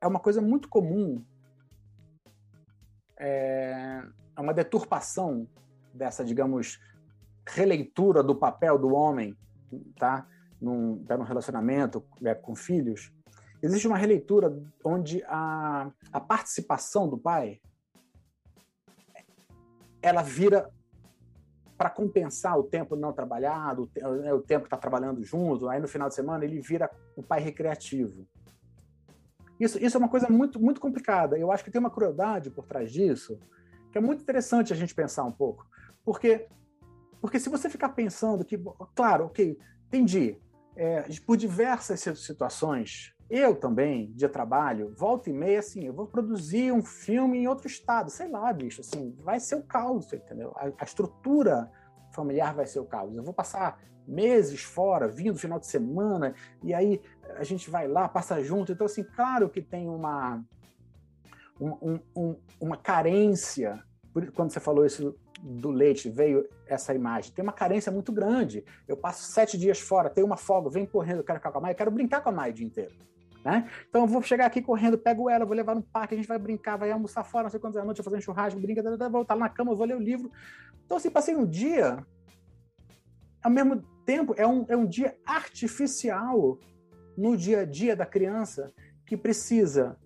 é uma coisa muito comum, é, é uma deturpação dessa, digamos, releitura do papel do homem, tá? Num, tá num relacionamento é, com filhos, existe uma releitura onde a, a participação do pai ela vira para compensar o tempo não trabalhado, né, o tempo que está trabalhando junto, aí no final de semana ele vira o pai recreativo. Isso, isso é uma coisa muito, muito complicada. Eu acho que tem uma crueldade por trás disso, que é muito interessante a gente pensar um pouco. Porque, porque se você ficar pensando que, claro, ok, entendi, é, por diversas situações, eu também, de trabalho, volta e meia, assim, eu vou produzir um filme em outro estado, sei lá, bicho, assim, vai ser o caos, entendeu? A, a estrutura familiar vai ser o caos. Eu vou passar meses fora, vindo final de semana, e aí a gente vai lá, passa junto. Então, assim, claro que tem uma, um, um, uma carência, quando você falou isso do leite, veio essa imagem. Tem uma carência muito grande. Eu passo sete dias fora, tenho uma folga, venho correndo, eu quero ficar com a Maia, eu quero brincar com a Maia o dia inteiro. Né? Então eu vou chegar aqui correndo, pego ela, vou levar no parque, a gente vai brincar, vai almoçar fora, não sei quantas da noite, fazer um churrasco, brinca, voltar na cama, vou ler o livro. Então, assim, passei um dia, ao mesmo tempo, é um, é um dia artificial no dia a dia da criança que precisa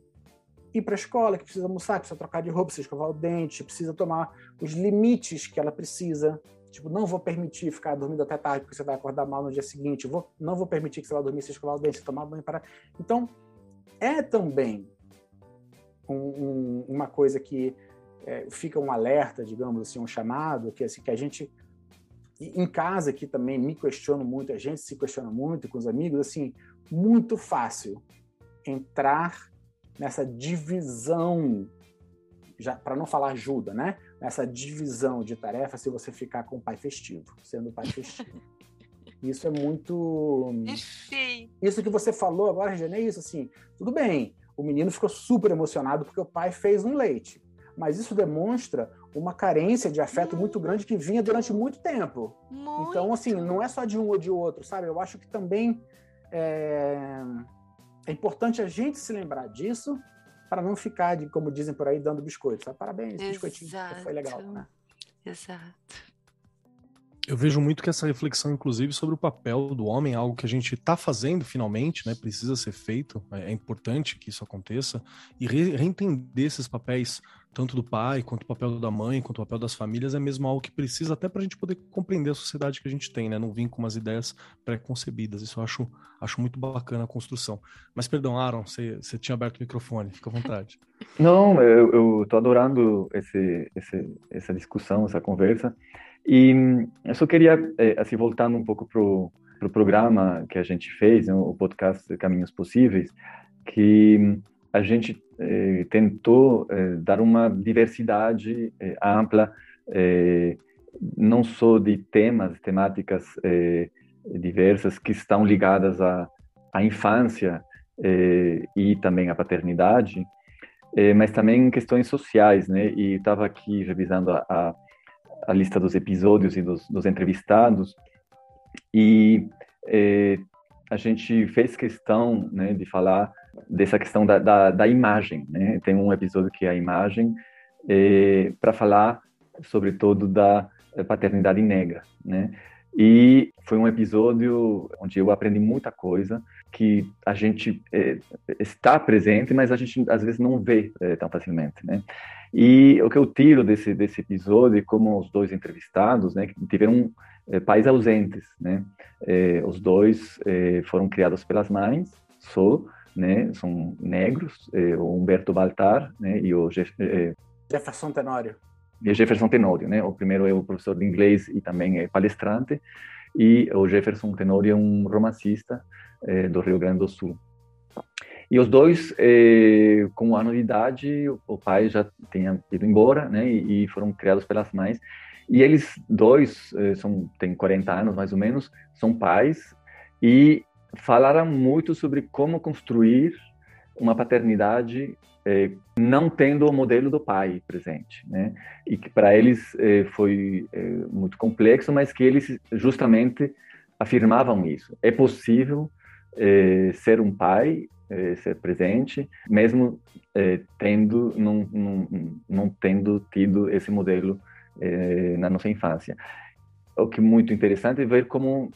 ir para a escola, que precisa almoçar, que precisa trocar de roupa, precisa escovar o dente, precisa tomar os limites que ela precisa. Tipo, não vou permitir ficar dormindo até tarde porque você vai acordar mal no dia seguinte. Vou, não vou permitir que você vá dormir sem escovar o dente, tomar banho para. Então, é também um, um, uma coisa que é, fica um alerta, digamos assim, um chamado, que, assim, que a gente em casa aqui também me questiono muito, a gente se questiona muito com os amigos, assim, muito fácil entrar nessa divisão, para não falar ajuda, né? Nessa divisão de tarefas se você ficar com o pai festivo, sendo o pai festivo. Isso é muito. Perfeito. Isso que você falou agora, Regiane, é isso assim. Tudo bem, o menino ficou super emocionado porque o pai fez um leite. Mas isso demonstra uma carência de afeto muito grande que vinha durante muito tempo. Muito. Então, assim, não é só de um ou de outro, sabe? Eu acho que também é, é importante a gente se lembrar disso para não ficar, de, como dizem por aí, dando biscoito. Sabe? Parabéns, Exato. biscoitinho, foi legal. Né? Exato. Eu vejo muito que essa reflexão, inclusive, sobre o papel do homem, é algo que a gente está fazendo finalmente, né? Precisa ser feito, é, é importante que isso aconteça, e re reentender esses papéis, tanto do pai, quanto o papel da mãe, quanto o papel das famílias, é mesmo algo que precisa até para a gente poder compreender a sociedade que a gente tem, né? Não vir com umas ideias pré-concebidas. Isso eu acho, acho muito bacana a construção. Mas, perdão, Aaron, você, você tinha aberto o microfone, fica à vontade. Não, eu, tô adorando esse, esse, essa discussão, essa conversa. E eu só queria, é, assim, voltando um pouco pro, pro programa que a gente fez, né, o podcast Caminhos Possíveis, que a gente eh, tentou eh, dar uma diversidade eh, ampla, não só de temas, temáticas diversas que estão ligadas à, à infância e também à paternidade, mas também questões sociais, né? E estava aqui revisando a, a a lista dos episódios e dos, dos entrevistados e a gente fez questão né, de falar dessa questão da, da, da, imagem. Né? Tem um episódio que é a imagem é, para falar sobretudo da paternidade negra, né? E foi um episódio onde eu aprendi muita coisa que a gente é, está presente, mas a gente às vezes não vê é, tão facilmente, né? E o que eu tiro desse desse episódio, como os dois entrevistados, né, que tiveram é, pais ausentes, né? Os dois foram criados pelas mães, só, né? São negros, é, o Humberto Baltar, né? E o Jeff, é, Jefferson Tenório. E Jefferson Tenório, né? O primeiro é o professor de inglês e também é palestrante, e o Jefferson Tenório é um romancista do Rio Grande do Sul. E os dois, eh, com um ano de idade, o pai já tinha ido embora, né? E, e foram criados pelas mães. E eles dois, eh, são, têm 40 anos mais ou menos, são pais e falaram muito sobre como construir uma paternidade eh, não tendo o modelo do pai presente, né? E que para eles eh, foi eh, muito complexo, mas que eles justamente afirmavam isso. É possível ser um pai ser presente, mesmo tendo não, não, não, tendo tido esse modelo na nossa infância. O que é muito interessante é ver como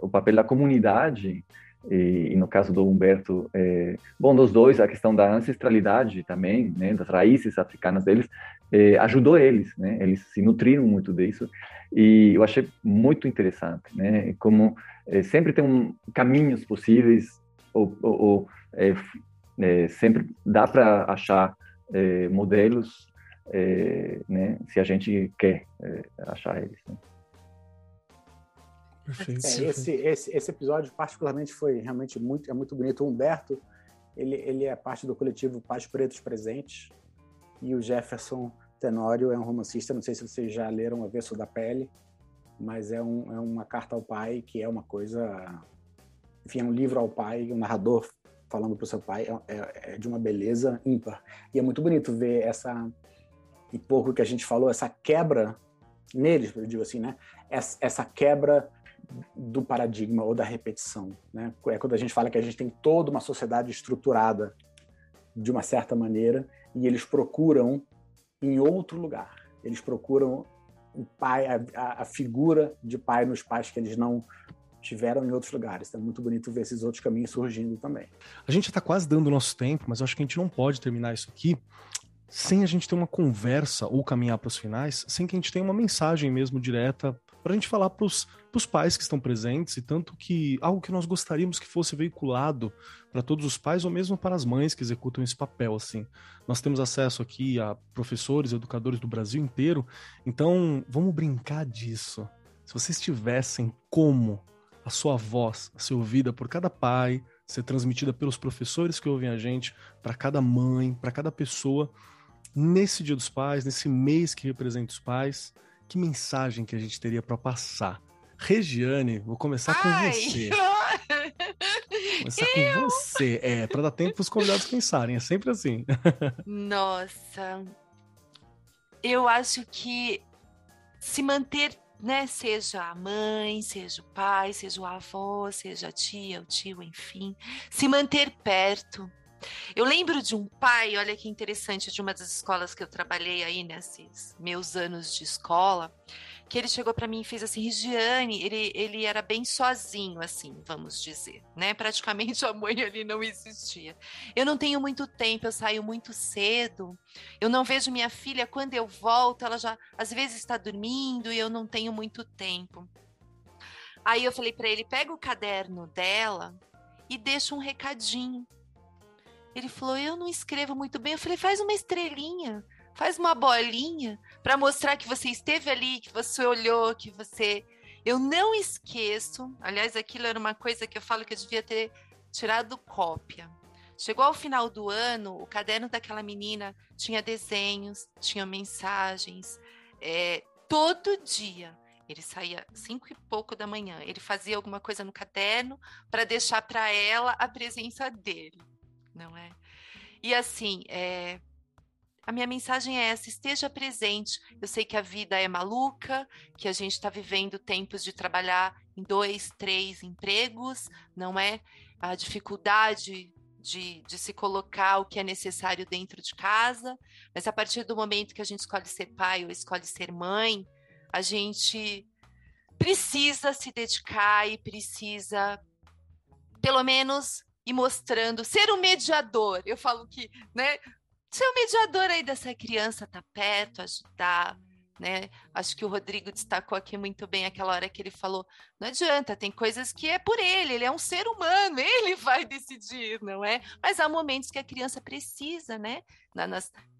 o papel da comunidade e, e, no caso do Humberto, é, bom, dos dois, a questão da ancestralidade também, né, das raízes africanas deles, é, ajudou eles, né, eles se nutriram muito disso, e eu achei muito interessante, né, como é, sempre tem um, caminhos possíveis ou, ou, ou é, é, sempre dá para achar é, modelos, é, né, se a gente quer é, achar eles. Né? Perfeito. É, esse, esse, esse episódio particularmente foi realmente muito, é muito bonito. O Humberto, ele, ele é parte do coletivo Pais Pretos Presentes e o Jefferson Tenório é um romancista, não sei se vocês já leram O Avesso da Pele, mas é, um, é uma carta ao pai que é uma coisa enfim, é um livro ao pai, um narrador falando para o seu pai, é, é, é, de uma beleza ímpar. E é muito bonito ver essa, e pouco que a gente falou, essa quebra neles, eu digo assim, né? Essa, essa quebra do paradigma ou da repetição, né? É quando a gente fala que a gente tem toda uma sociedade estruturada de uma certa maneira e eles procuram em outro lugar. Eles procuram o pai, a, a, figura de pai nos pais que eles não tiveram em outros lugares. Então é muito bonito ver esses outros caminhos surgindo também. A gente está quase dando o nosso tempo, mas acho que a gente não pode terminar isso aqui sem a gente ter uma conversa ou caminhar para os finais, sem que a gente tenha uma mensagem mesmo direta para a gente falar para os pais que estão presentes e tanto que algo que nós gostaríamos que fosse veiculado para todos os pais ou mesmo para as mães que executam esse papel assim. Nós temos acesso aqui a professores, educadores do Brasil inteiro, então vamos brincar disso. Se vocês tivessem como a sua voz ser ouvida por cada pai, ser transmitida pelos professores que ouvem a gente, para cada mãe, para cada pessoa, nesse Dia dos Pais, nesse mês que representa os pais, que mensagem que a gente teria para passar? Regiane, vou começar com Ai. você. Começar Eu? com você. É, para dar tempo para os convidados pensarem, é sempre assim. Nossa. Eu acho que se manter, né, seja a mãe, seja o pai, seja o avô, seja a tia, o tio, enfim, se manter perto, eu lembro de um pai, olha que interessante, de uma das escolas que eu trabalhei aí nesses meus anos de escola, que ele chegou para mim e fez assim, Regiane, ele, ele era bem sozinho, assim, vamos dizer, né? Praticamente a mãe ali não existia. Eu não tenho muito tempo, eu saio muito cedo, eu não vejo minha filha, quando eu volto, ela já às vezes está dormindo e eu não tenho muito tempo. Aí eu falei para ele, pega o caderno dela e deixa um recadinho ele falou: Eu não escrevo muito bem. Eu falei: Faz uma estrelinha, faz uma bolinha para mostrar que você esteve ali, que você olhou, que você. Eu não esqueço. Aliás, aquilo era uma coisa que eu falo que eu devia ter tirado cópia. Chegou ao final do ano, o caderno daquela menina tinha desenhos, tinha mensagens. É, todo dia ele saía cinco e pouco da manhã. Ele fazia alguma coisa no caderno para deixar para ela a presença dele não é? E assim, é, a minha mensagem é essa: esteja presente. Eu sei que a vida é maluca, que a gente está vivendo tempos de trabalhar em dois, três empregos, não é? A dificuldade de, de se colocar o que é necessário dentro de casa, mas a partir do momento que a gente escolhe ser pai ou escolhe ser mãe, a gente precisa se dedicar e precisa, pelo menos, e mostrando, ser um mediador. Eu falo que, né, ser um mediador aí dessa criança, tá perto, ajudar, né? Acho que o Rodrigo destacou aqui muito bem aquela hora que ele falou: não adianta, tem coisas que é por ele, ele é um ser humano, ele vai decidir, não é? Mas há momentos que a criança precisa, né? Na,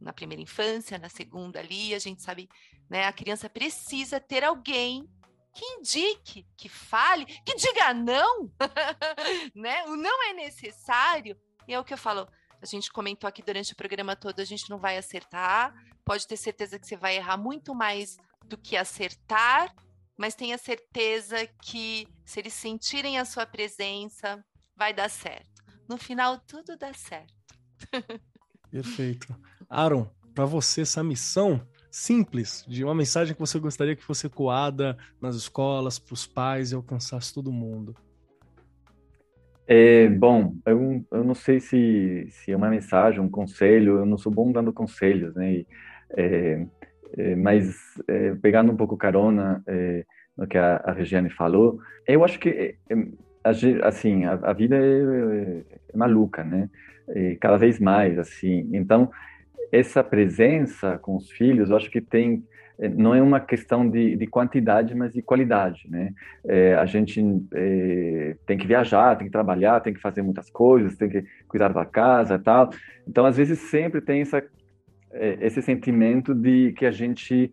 na primeira infância, na segunda ali, a gente sabe, né? A criança precisa ter alguém que indique, que fale, que diga não, né? O não é necessário. E é o que eu falo. A gente comentou aqui durante o programa todo, a gente não vai acertar. Pode ter certeza que você vai errar muito mais do que acertar, mas tenha certeza que se eles sentirem a sua presença, vai dar certo. No final, tudo dá certo. Perfeito. Aaron, para você essa missão simples, de uma mensagem que você gostaria que fosse coada nas escolas, para os pais e alcançasse todo mundo? É, bom, eu, eu não sei se, se é uma mensagem, um conselho, eu não sou bom dando conselhos, né? E, é, é, mas é, pegando um pouco carona é, no que a, a Regiane falou, eu acho que é, assim a, a vida é, maluca, né? cada vez mais assim. Então essa presença com os filhos, eu acho que tem eh, não é uma questão de, de quantidade, mas de qualidade, né? É, a gente é, tem que viajar, tem que trabalhar, tem que fazer muitas coisas, tem que cuidar da casa, tal. Então, às vezes sempre tem essa é, esse sentimento de que a gente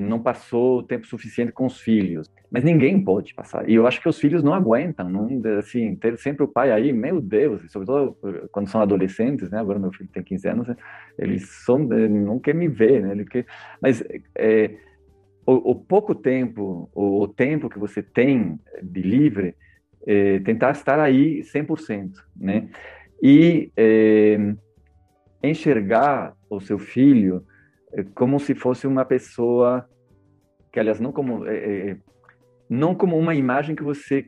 não passou tempo suficiente com os filhos. Mas ninguém pode passar. E eu acho que os filhos não aguentam, não, assim, ter sempre o pai aí, meu Deus, sobretudo quando são adolescentes, né? Agora meu filho tem 15 anos, eles são, não quer me ver, né? Ele quer, mas é, o, o, pouco tempo, o, o, tempo que você tem de livre, é, tentar estar aí 100%, né? E é, enxergar o seu filho como se fosse uma pessoa que aliás não como é, é, não como uma imagem que você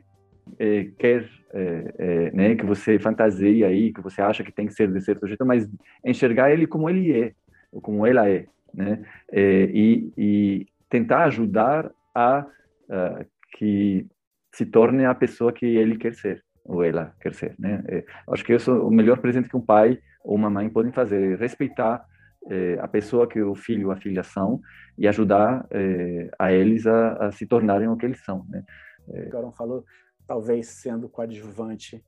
é, quer é, é, né que você fantasia aí que você acha que tem que ser de certo jeito mas enxergar ele como ele é ou como ela é né e, e tentar ajudar a uh, que se torne a pessoa que ele quer ser ou ela quer ser, né? É, acho que isso é o melhor presente que um pai ou uma mãe podem fazer, é respeitar é, a pessoa que o filho ou a filha são e ajudar é, a eles a, a, se tornarem o que eles são, né? É... O Carol falou, talvez sendo coadjuvante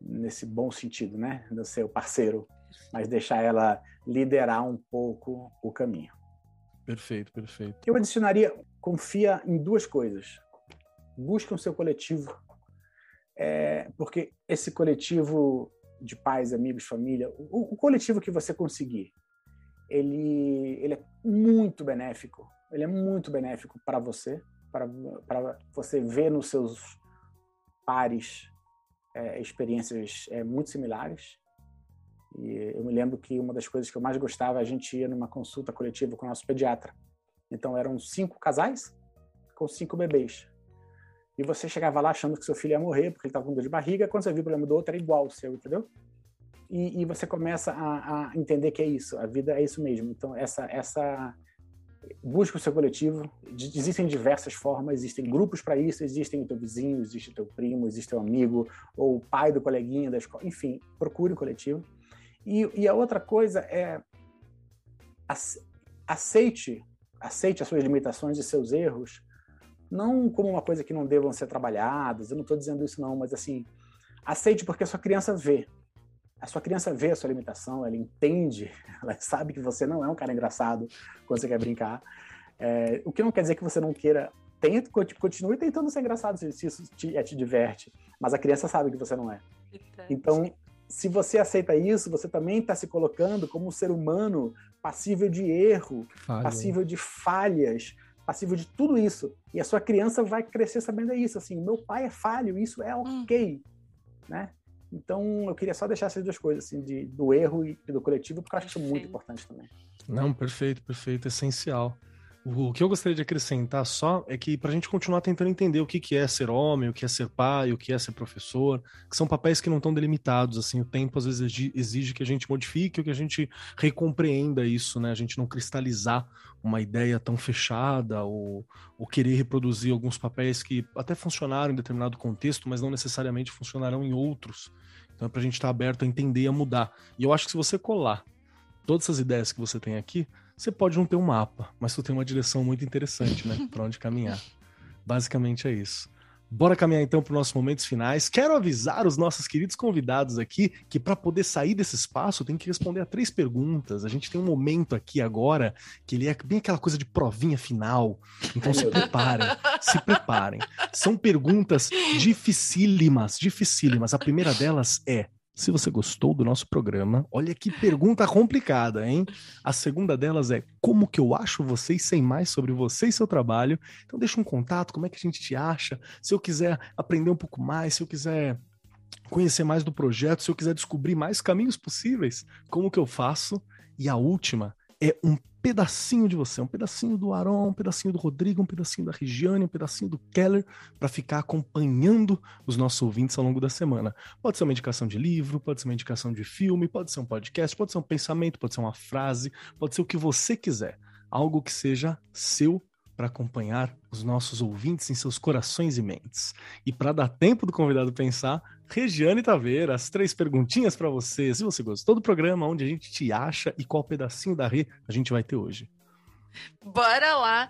nesse bom sentido, né? Do seu parceiro, mas deixar ela liderar um pouco o caminho. Perfeito, perfeito. Eu adicionaria, confia em duas coisas. Busca o seu coletivo é, porque esse coletivo de pais, amigos, família, o, o, coletivo que você conseguir, ele, ele é muito benéfico. Ele é muito benéfico para você, para, você ver nos seus pares é, experiências é, muito similares. E eu me lembro que uma das coisas que eu mais gostava, a gente ia numa consulta coletiva com o nosso pediatra. Então eram cinco casais com cinco bebês. E você chegava lá achando que seu filho ia morrer porque ele estava com dor de barriga, quando você viu o problema do outro era igual o seu, entendeu? E, e você começa a, a, entender que é isso, a vida é isso mesmo. Então, essa, essa busca o seu coletivo. Existem diversas formas, existem grupos para isso, existem o teu vizinho, existe o teu primo, existe o amigo, ou o pai do coleguinha da escola, enfim, procure o coletivo. E, e a outra coisa é aceite, aceite as suas limitações e seus erros não como uma coisa que não devam ser trabalhadas, eu não estou dizendo isso não, mas assim, aceite porque a sua criança vê. A sua criança vê a sua limitação, ela entende, ela sabe que você não é um cara engraçado quando você quer brincar. É, o que não quer dizer que você não queira, tente, continue tentando ser engraçado se, isso te, é, te diverte, mas a criança sabe que você não é. Então, se você aceita isso, você também está se colocando como um ser humano passível de erro, Falha. passível de falhas, passivo de tudo isso. E a sua criança vai crescer sabendo isso, assim, meu pai é falho, isso é hum. ok, hum. né? Então, eu queria só deixar essas duas coisas, assim, de, do erro e do coletivo, porque eu acho isso muito importante também. Não, perfeito, perfeito, essencial. O que eu gostaria de acrescentar só é que para a gente continuar tentando entender o que, que é ser homem, o que é ser pai, o que é ser professor, que são papéis que não estão delimitados, assim, o tempo às vezes exige que a gente modifique, ou que a gente recompreenda isso, né? A gente não cristalizar uma ideia tão fechada ou, ou querer reproduzir alguns papéis que até funcionaram em determinado contexto, mas não necessariamente funcionarão em outros. Então é para a gente estar tá aberto a entender e a mudar. E eu acho que se você colar todas essas ideias que você tem aqui, você pode não ter um mapa, mas tu tem uma direção muito interessante, né? Para onde caminhar. Basicamente é isso. Bora caminhar então para os nossos momentos finais. Quero avisar os nossos queridos convidados aqui que para poder sair desse espaço tem que responder a três perguntas. A gente tem um momento aqui agora que ele é bem aquela coisa de provinha final. Então se preparem, se preparem. São perguntas dificílimas, dificílimas. A primeira delas é: se você gostou do nosso programa, olha que pergunta complicada, hein? A segunda delas é como que eu acho vocês sem mais sobre você e seu trabalho. Então deixa um contato, como é que a gente te acha? Se eu quiser aprender um pouco mais, se eu quiser conhecer mais do projeto, se eu quiser descobrir mais caminhos possíveis, como que eu faço? E a última é um pedacinho de você, um pedacinho do Aron, um pedacinho do Rodrigo, um pedacinho da Regiane, um pedacinho do Keller, para ficar acompanhando os nossos ouvintes ao longo da semana. Pode ser uma indicação de livro, pode ser uma indicação de filme, pode ser um podcast, pode ser um pensamento, pode ser uma frase, pode ser o que você quiser. Algo que seja seu para acompanhar os nossos ouvintes em seus corações e mentes. E para dar tempo do convidado pensar, Regiane Taveira, as três perguntinhas para você. Se você gostou do programa, onde a gente te acha e qual pedacinho da Rê a gente vai ter hoje. Bora lá.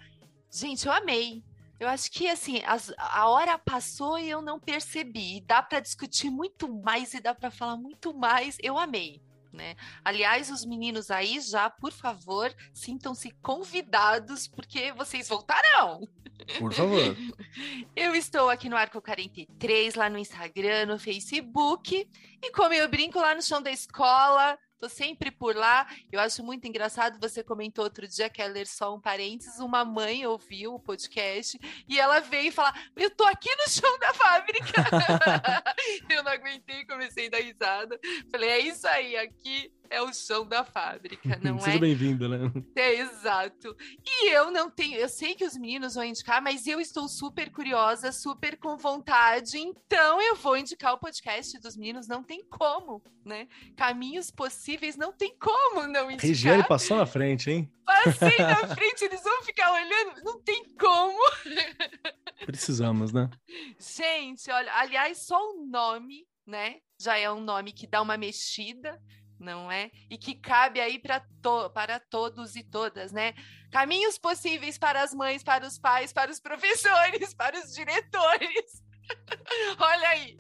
Gente, eu amei. Eu acho que assim, as, a hora passou e eu não percebi. Dá para discutir muito mais e dá para falar muito mais. Eu amei né? Aliás, os meninos aí já, por favor, sintam-se convidados, porque vocês voltarão. Por favor. Eu estou aqui no Arco 43, lá no Instagram, no Facebook, e como eu brinco lá no chão da escola, Tô sempre por lá. Eu acho muito engraçado. Você comentou outro dia, quer ler só um parênteses. Uma mãe ouviu o podcast e ela veio falar: Eu tô aqui no chão da fábrica. eu não aguentei, comecei a dar risada. Falei: É isso aí, aqui é o chão da fábrica, não Seja é? bem-vinda, né? É, exato. E eu não tenho, eu sei que os meninos vão indicar, mas eu estou super curiosa, super com vontade, então eu vou indicar o podcast dos meninos, não tem como, né? Caminhos possíveis, não tem como não indicar. Regiane passou na frente, hein? Passei na frente, eles vão ficar olhando, não tem como. Precisamos, né? Gente, olha, aliás, só o nome, né? Já é um nome que dá uma mexida, não é? E que cabe aí para to para todos e todas, né? Caminhos possíveis para as mães, para os pais, para os professores, para os diretores. Olha aí,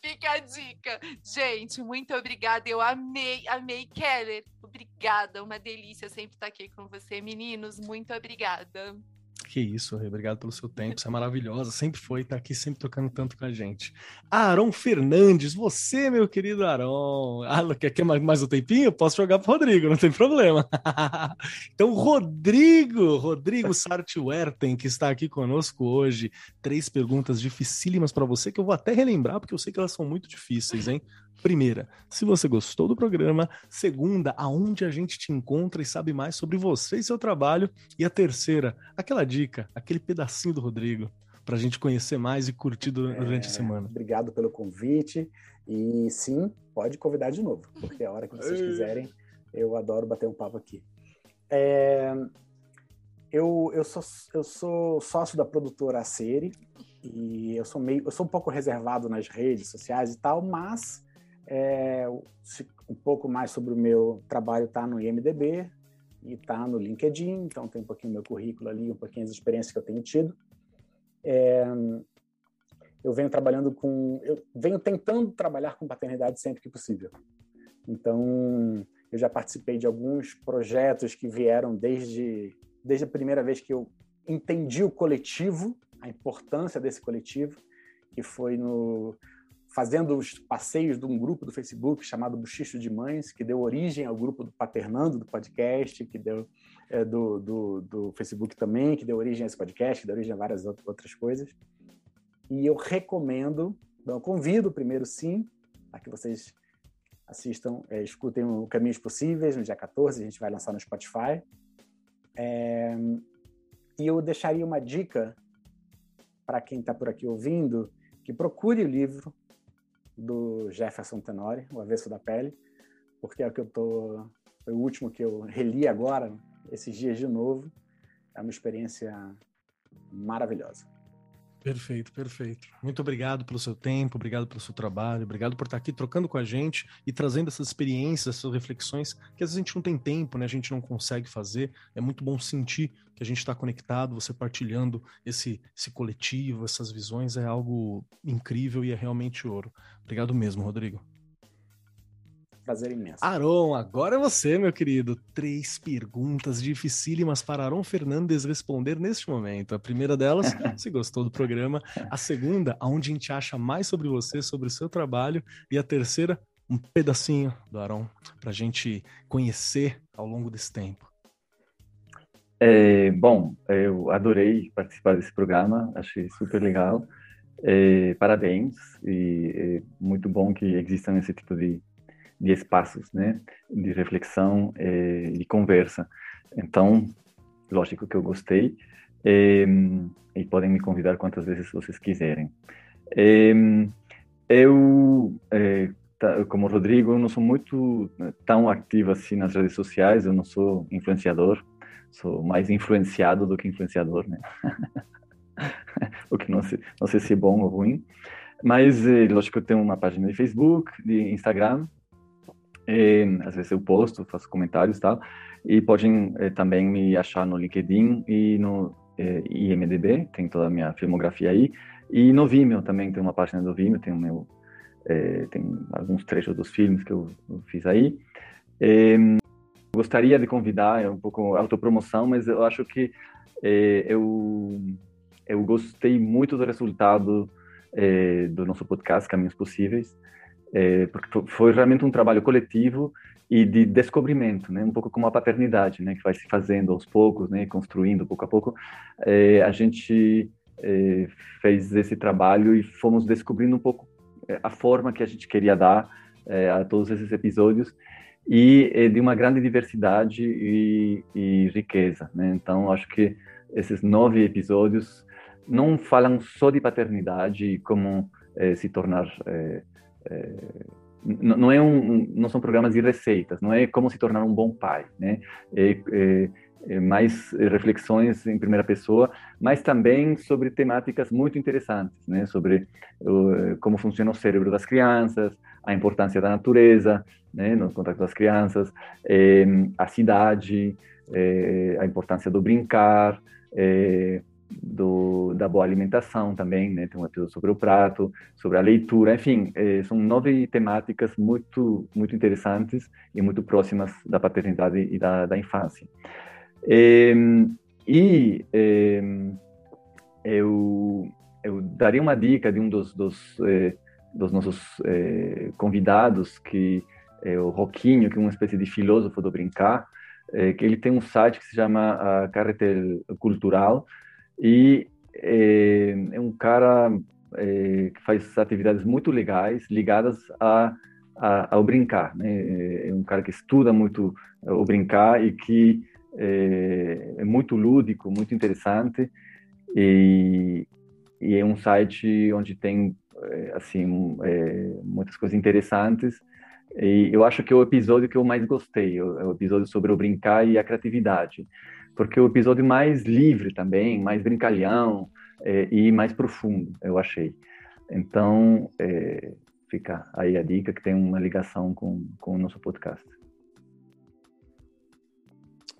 fica a dica. Gente, muito obrigada. Eu amei, amei, Keller. Obrigada, uma delícia sempre estar aqui com você, meninos. Muito obrigada. Que isso. Obrigado pelo seu tempo. Você é maravilhosa. Sempre foi, tá aqui sempre tocando tanto com a gente. Aaron Fernandes, você, meu querido Aaron. Ah, quer, quer mais, mais um tempinho? Posso jogar pro Rodrigo, não tem problema. então, Rodrigo, Rodrigo Sartwerten, que está aqui conosco hoje. Três perguntas dificílimas para você, que eu vou até relembrar, porque eu sei que elas são muito difíceis, hein? Primeira, se você gostou do programa. Segunda, aonde a gente te encontra e sabe mais sobre você e seu trabalho. E a terceira, aquela dica, aquele pedacinho do Rodrigo, para a gente conhecer mais e curtir durante é, a semana. Obrigado pelo convite. E sim, pode convidar de novo, porque a hora que vocês quiserem, eu adoro bater um papo aqui. É, eu, eu, sou, eu sou sócio da produtora Aceri e eu sou meio, eu sou um pouco reservado nas redes sociais e tal, mas é, um pouco mais sobre o meu trabalho está no IMDB e está no LinkedIn, então tem um pouquinho meu currículo ali, um pouquinho as experiências que eu tenho tido. É, eu venho trabalhando com, eu venho tentando trabalhar com paternidade sempre que possível. Então, eu já participei de alguns projetos que vieram desde desde a primeira vez que eu entendi o coletivo, a importância desse coletivo, que foi no fazendo os passeios de um grupo do Facebook chamado Buchicho de Mães, que deu origem ao grupo do Paternando, do podcast, que deu é, do, do, do, Facebook também, que deu origem a esse podcast, que deu origem a várias outras coisas. E eu recomendo, eu convido primeiro sim, a que vocês assistam, é, escutem o Caminhos Possíveis, no dia 14, a gente vai lançar no Spotify. É, e eu deixaria uma dica para quem está por aqui ouvindo, que procure o livro do Jefferson Tenori, O Avesso da Pele, porque é o que eu tô, foi o último que eu reli agora, esses dias de novo. É uma experiência maravilhosa. Perfeito, perfeito. Muito obrigado pelo seu tempo, obrigado pelo seu trabalho, obrigado por estar aqui trocando com a gente e trazendo essas experiências, essas reflexões que às vezes a gente não tem tempo, né? A gente não consegue fazer. É muito bom sentir que a gente está conectado, você partilhando esse, esse coletivo, essas visões é algo incrível e é realmente ouro. Obrigado mesmo, Rodrigo. Prazer imenso. Aron, agora é você, meu querido. Três perguntas dificílimas para Aron Fernandes responder neste momento. A primeira delas, se gostou do programa. A segunda, aonde a gente acha mais sobre você, sobre o seu trabalho. E a terceira, um pedacinho do Aron, para a gente conhecer ao longo desse tempo. É, bom, eu adorei participar desse programa, achei super legal. É, parabéns, e é muito bom que existam esse tipo de de espaços, né, de reflexão e de conversa. Então, lógico que eu gostei e, e podem me convidar quantas vezes vocês quiserem. E, eu, é, como Rodrigo, não sou muito tão ativo assim nas redes sociais, eu não sou influenciador, sou mais influenciado do que influenciador, né? o que não sei, não sei se é bom ou ruim. Mas, lógico eu tenho uma página de Facebook, de Instagram, e, às vezes eu posto, faço comentários e tal. E podem eh, também me achar no LinkedIn e no eh, IMDB, tem toda a minha filmografia aí. E no Vimeo também, tem uma página do Vimeo, tem o meu eh, tem alguns trechos dos filmes que eu, eu fiz aí. gostaria de convidar, é um pouco autopromoção, mas eu acho que eu, eu gostei muito do resultado do nosso podcast Caminhos Possíveis é, porque foi realmente um trabalho coletivo e de descobrimento, né? Um pouco como a paternidade, né? Que vai se fazendo aos poucos, né? Construindo pouco a pouco. É, a gente é, fez esse trabalho e fomos descobrindo um pouco é, a forma que a gente queria dar é, a todos esses episódios. e é, de uma grande diversidade e, e riqueza. Né? Então, acho que esses nove episódios não falam só de paternidade e como é, se tornar é, não é um, não são programas de receitas, não é como se tornar um bom pai, né? É, é, é mais reflexões em primeira pessoa, mas também sobre temáticas muito interessantes, né? Sobre como funciona o cérebro das crianças, a importância da natureza, né? No contato das crianças, é, a cidade, é, a importância do brincar, é, do, da boa alimentação também, né? Tem um episódio sobre o prato, sobre a leitura, enfim, é, são nove temáticas muito muito interessantes e muito próximas da paternidade e da, da infância. É, e é, eu, eu daria uma dica de um dos, dos, é, dos nossos é, convidados, que é o Roquinho, que é uma espécie de filósofo do brincar, que ele tem um site que se chama a Carretel Cultural, e é, é um cara é, que faz atividades muito legais ligadas a, a, ao brincar. Né? É um cara que estuda muito o brincar e que é, é muito lúdico, muito interessante. E, e, é um site onde tem é, assim é, muitas coisas interessantes. E eu acho que é o episódio que eu mais gostei, é o episódio sobre o brincar e a criatividade porque o episódio mais livre também, mais brincalhão é, e mais profundo, eu achei. Então, é, fica aí a dica que tem uma ligação com, com o nosso podcast.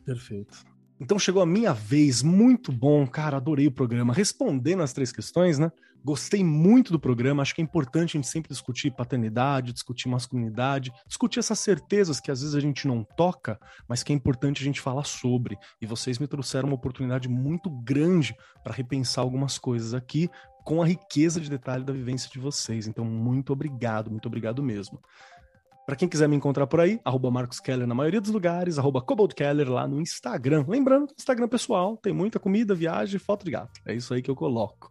Perfeito. Então chegou a minha vez, muito bom, cara, adorei o programa. Respondendo as três questões, né? Gostei muito do programa, acho que é importante a gente sempre discutir paternidade, discutir masculinidade, discutir essas certezas que às vezes a gente não toca, mas que é importante a gente falar sobre. E vocês me trouxeram uma oportunidade muito grande para repensar algumas coisas aqui com a riqueza de detalhe da vivência de vocês. Então, muito obrigado, muito obrigado mesmo. Para quem quiser me encontrar por aí, arroba Marcos Keller na maioria dos lugares, arroba Keller lá no Instagram. Lembrando que Instagram pessoal tem muita comida, viagem foto de gato. É isso aí que eu coloco.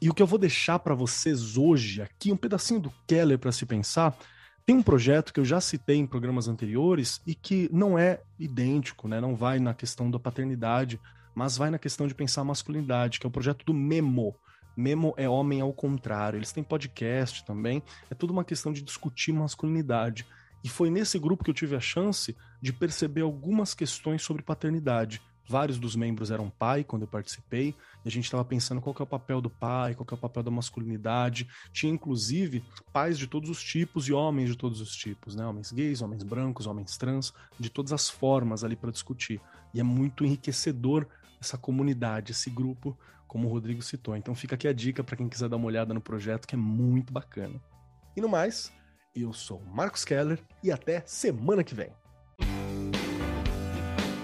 E o que eu vou deixar para vocês hoje aqui, um pedacinho do Keller para se pensar, tem um projeto que eu já citei em programas anteriores e que não é idêntico, né? Não vai na questão da paternidade, mas vai na questão de pensar a masculinidade, que é o projeto do Memo. Memo é homem ao contrário. Eles têm podcast também. É tudo uma questão de discutir masculinidade. E foi nesse grupo que eu tive a chance de perceber algumas questões sobre paternidade. Vários dos membros eram pai quando eu participei, e a gente estava pensando qual é o papel do pai, qual é o papel da masculinidade. Tinha inclusive pais de todos os tipos e homens de todos os tipos, né? Homens gays, homens brancos, homens trans, de todas as formas ali para discutir. E é muito enriquecedor essa comunidade, esse grupo, como o Rodrigo citou. Então fica aqui a dica para quem quiser dar uma olhada no projeto, que é muito bacana. E no mais, eu sou Marcos Keller e até semana que vem.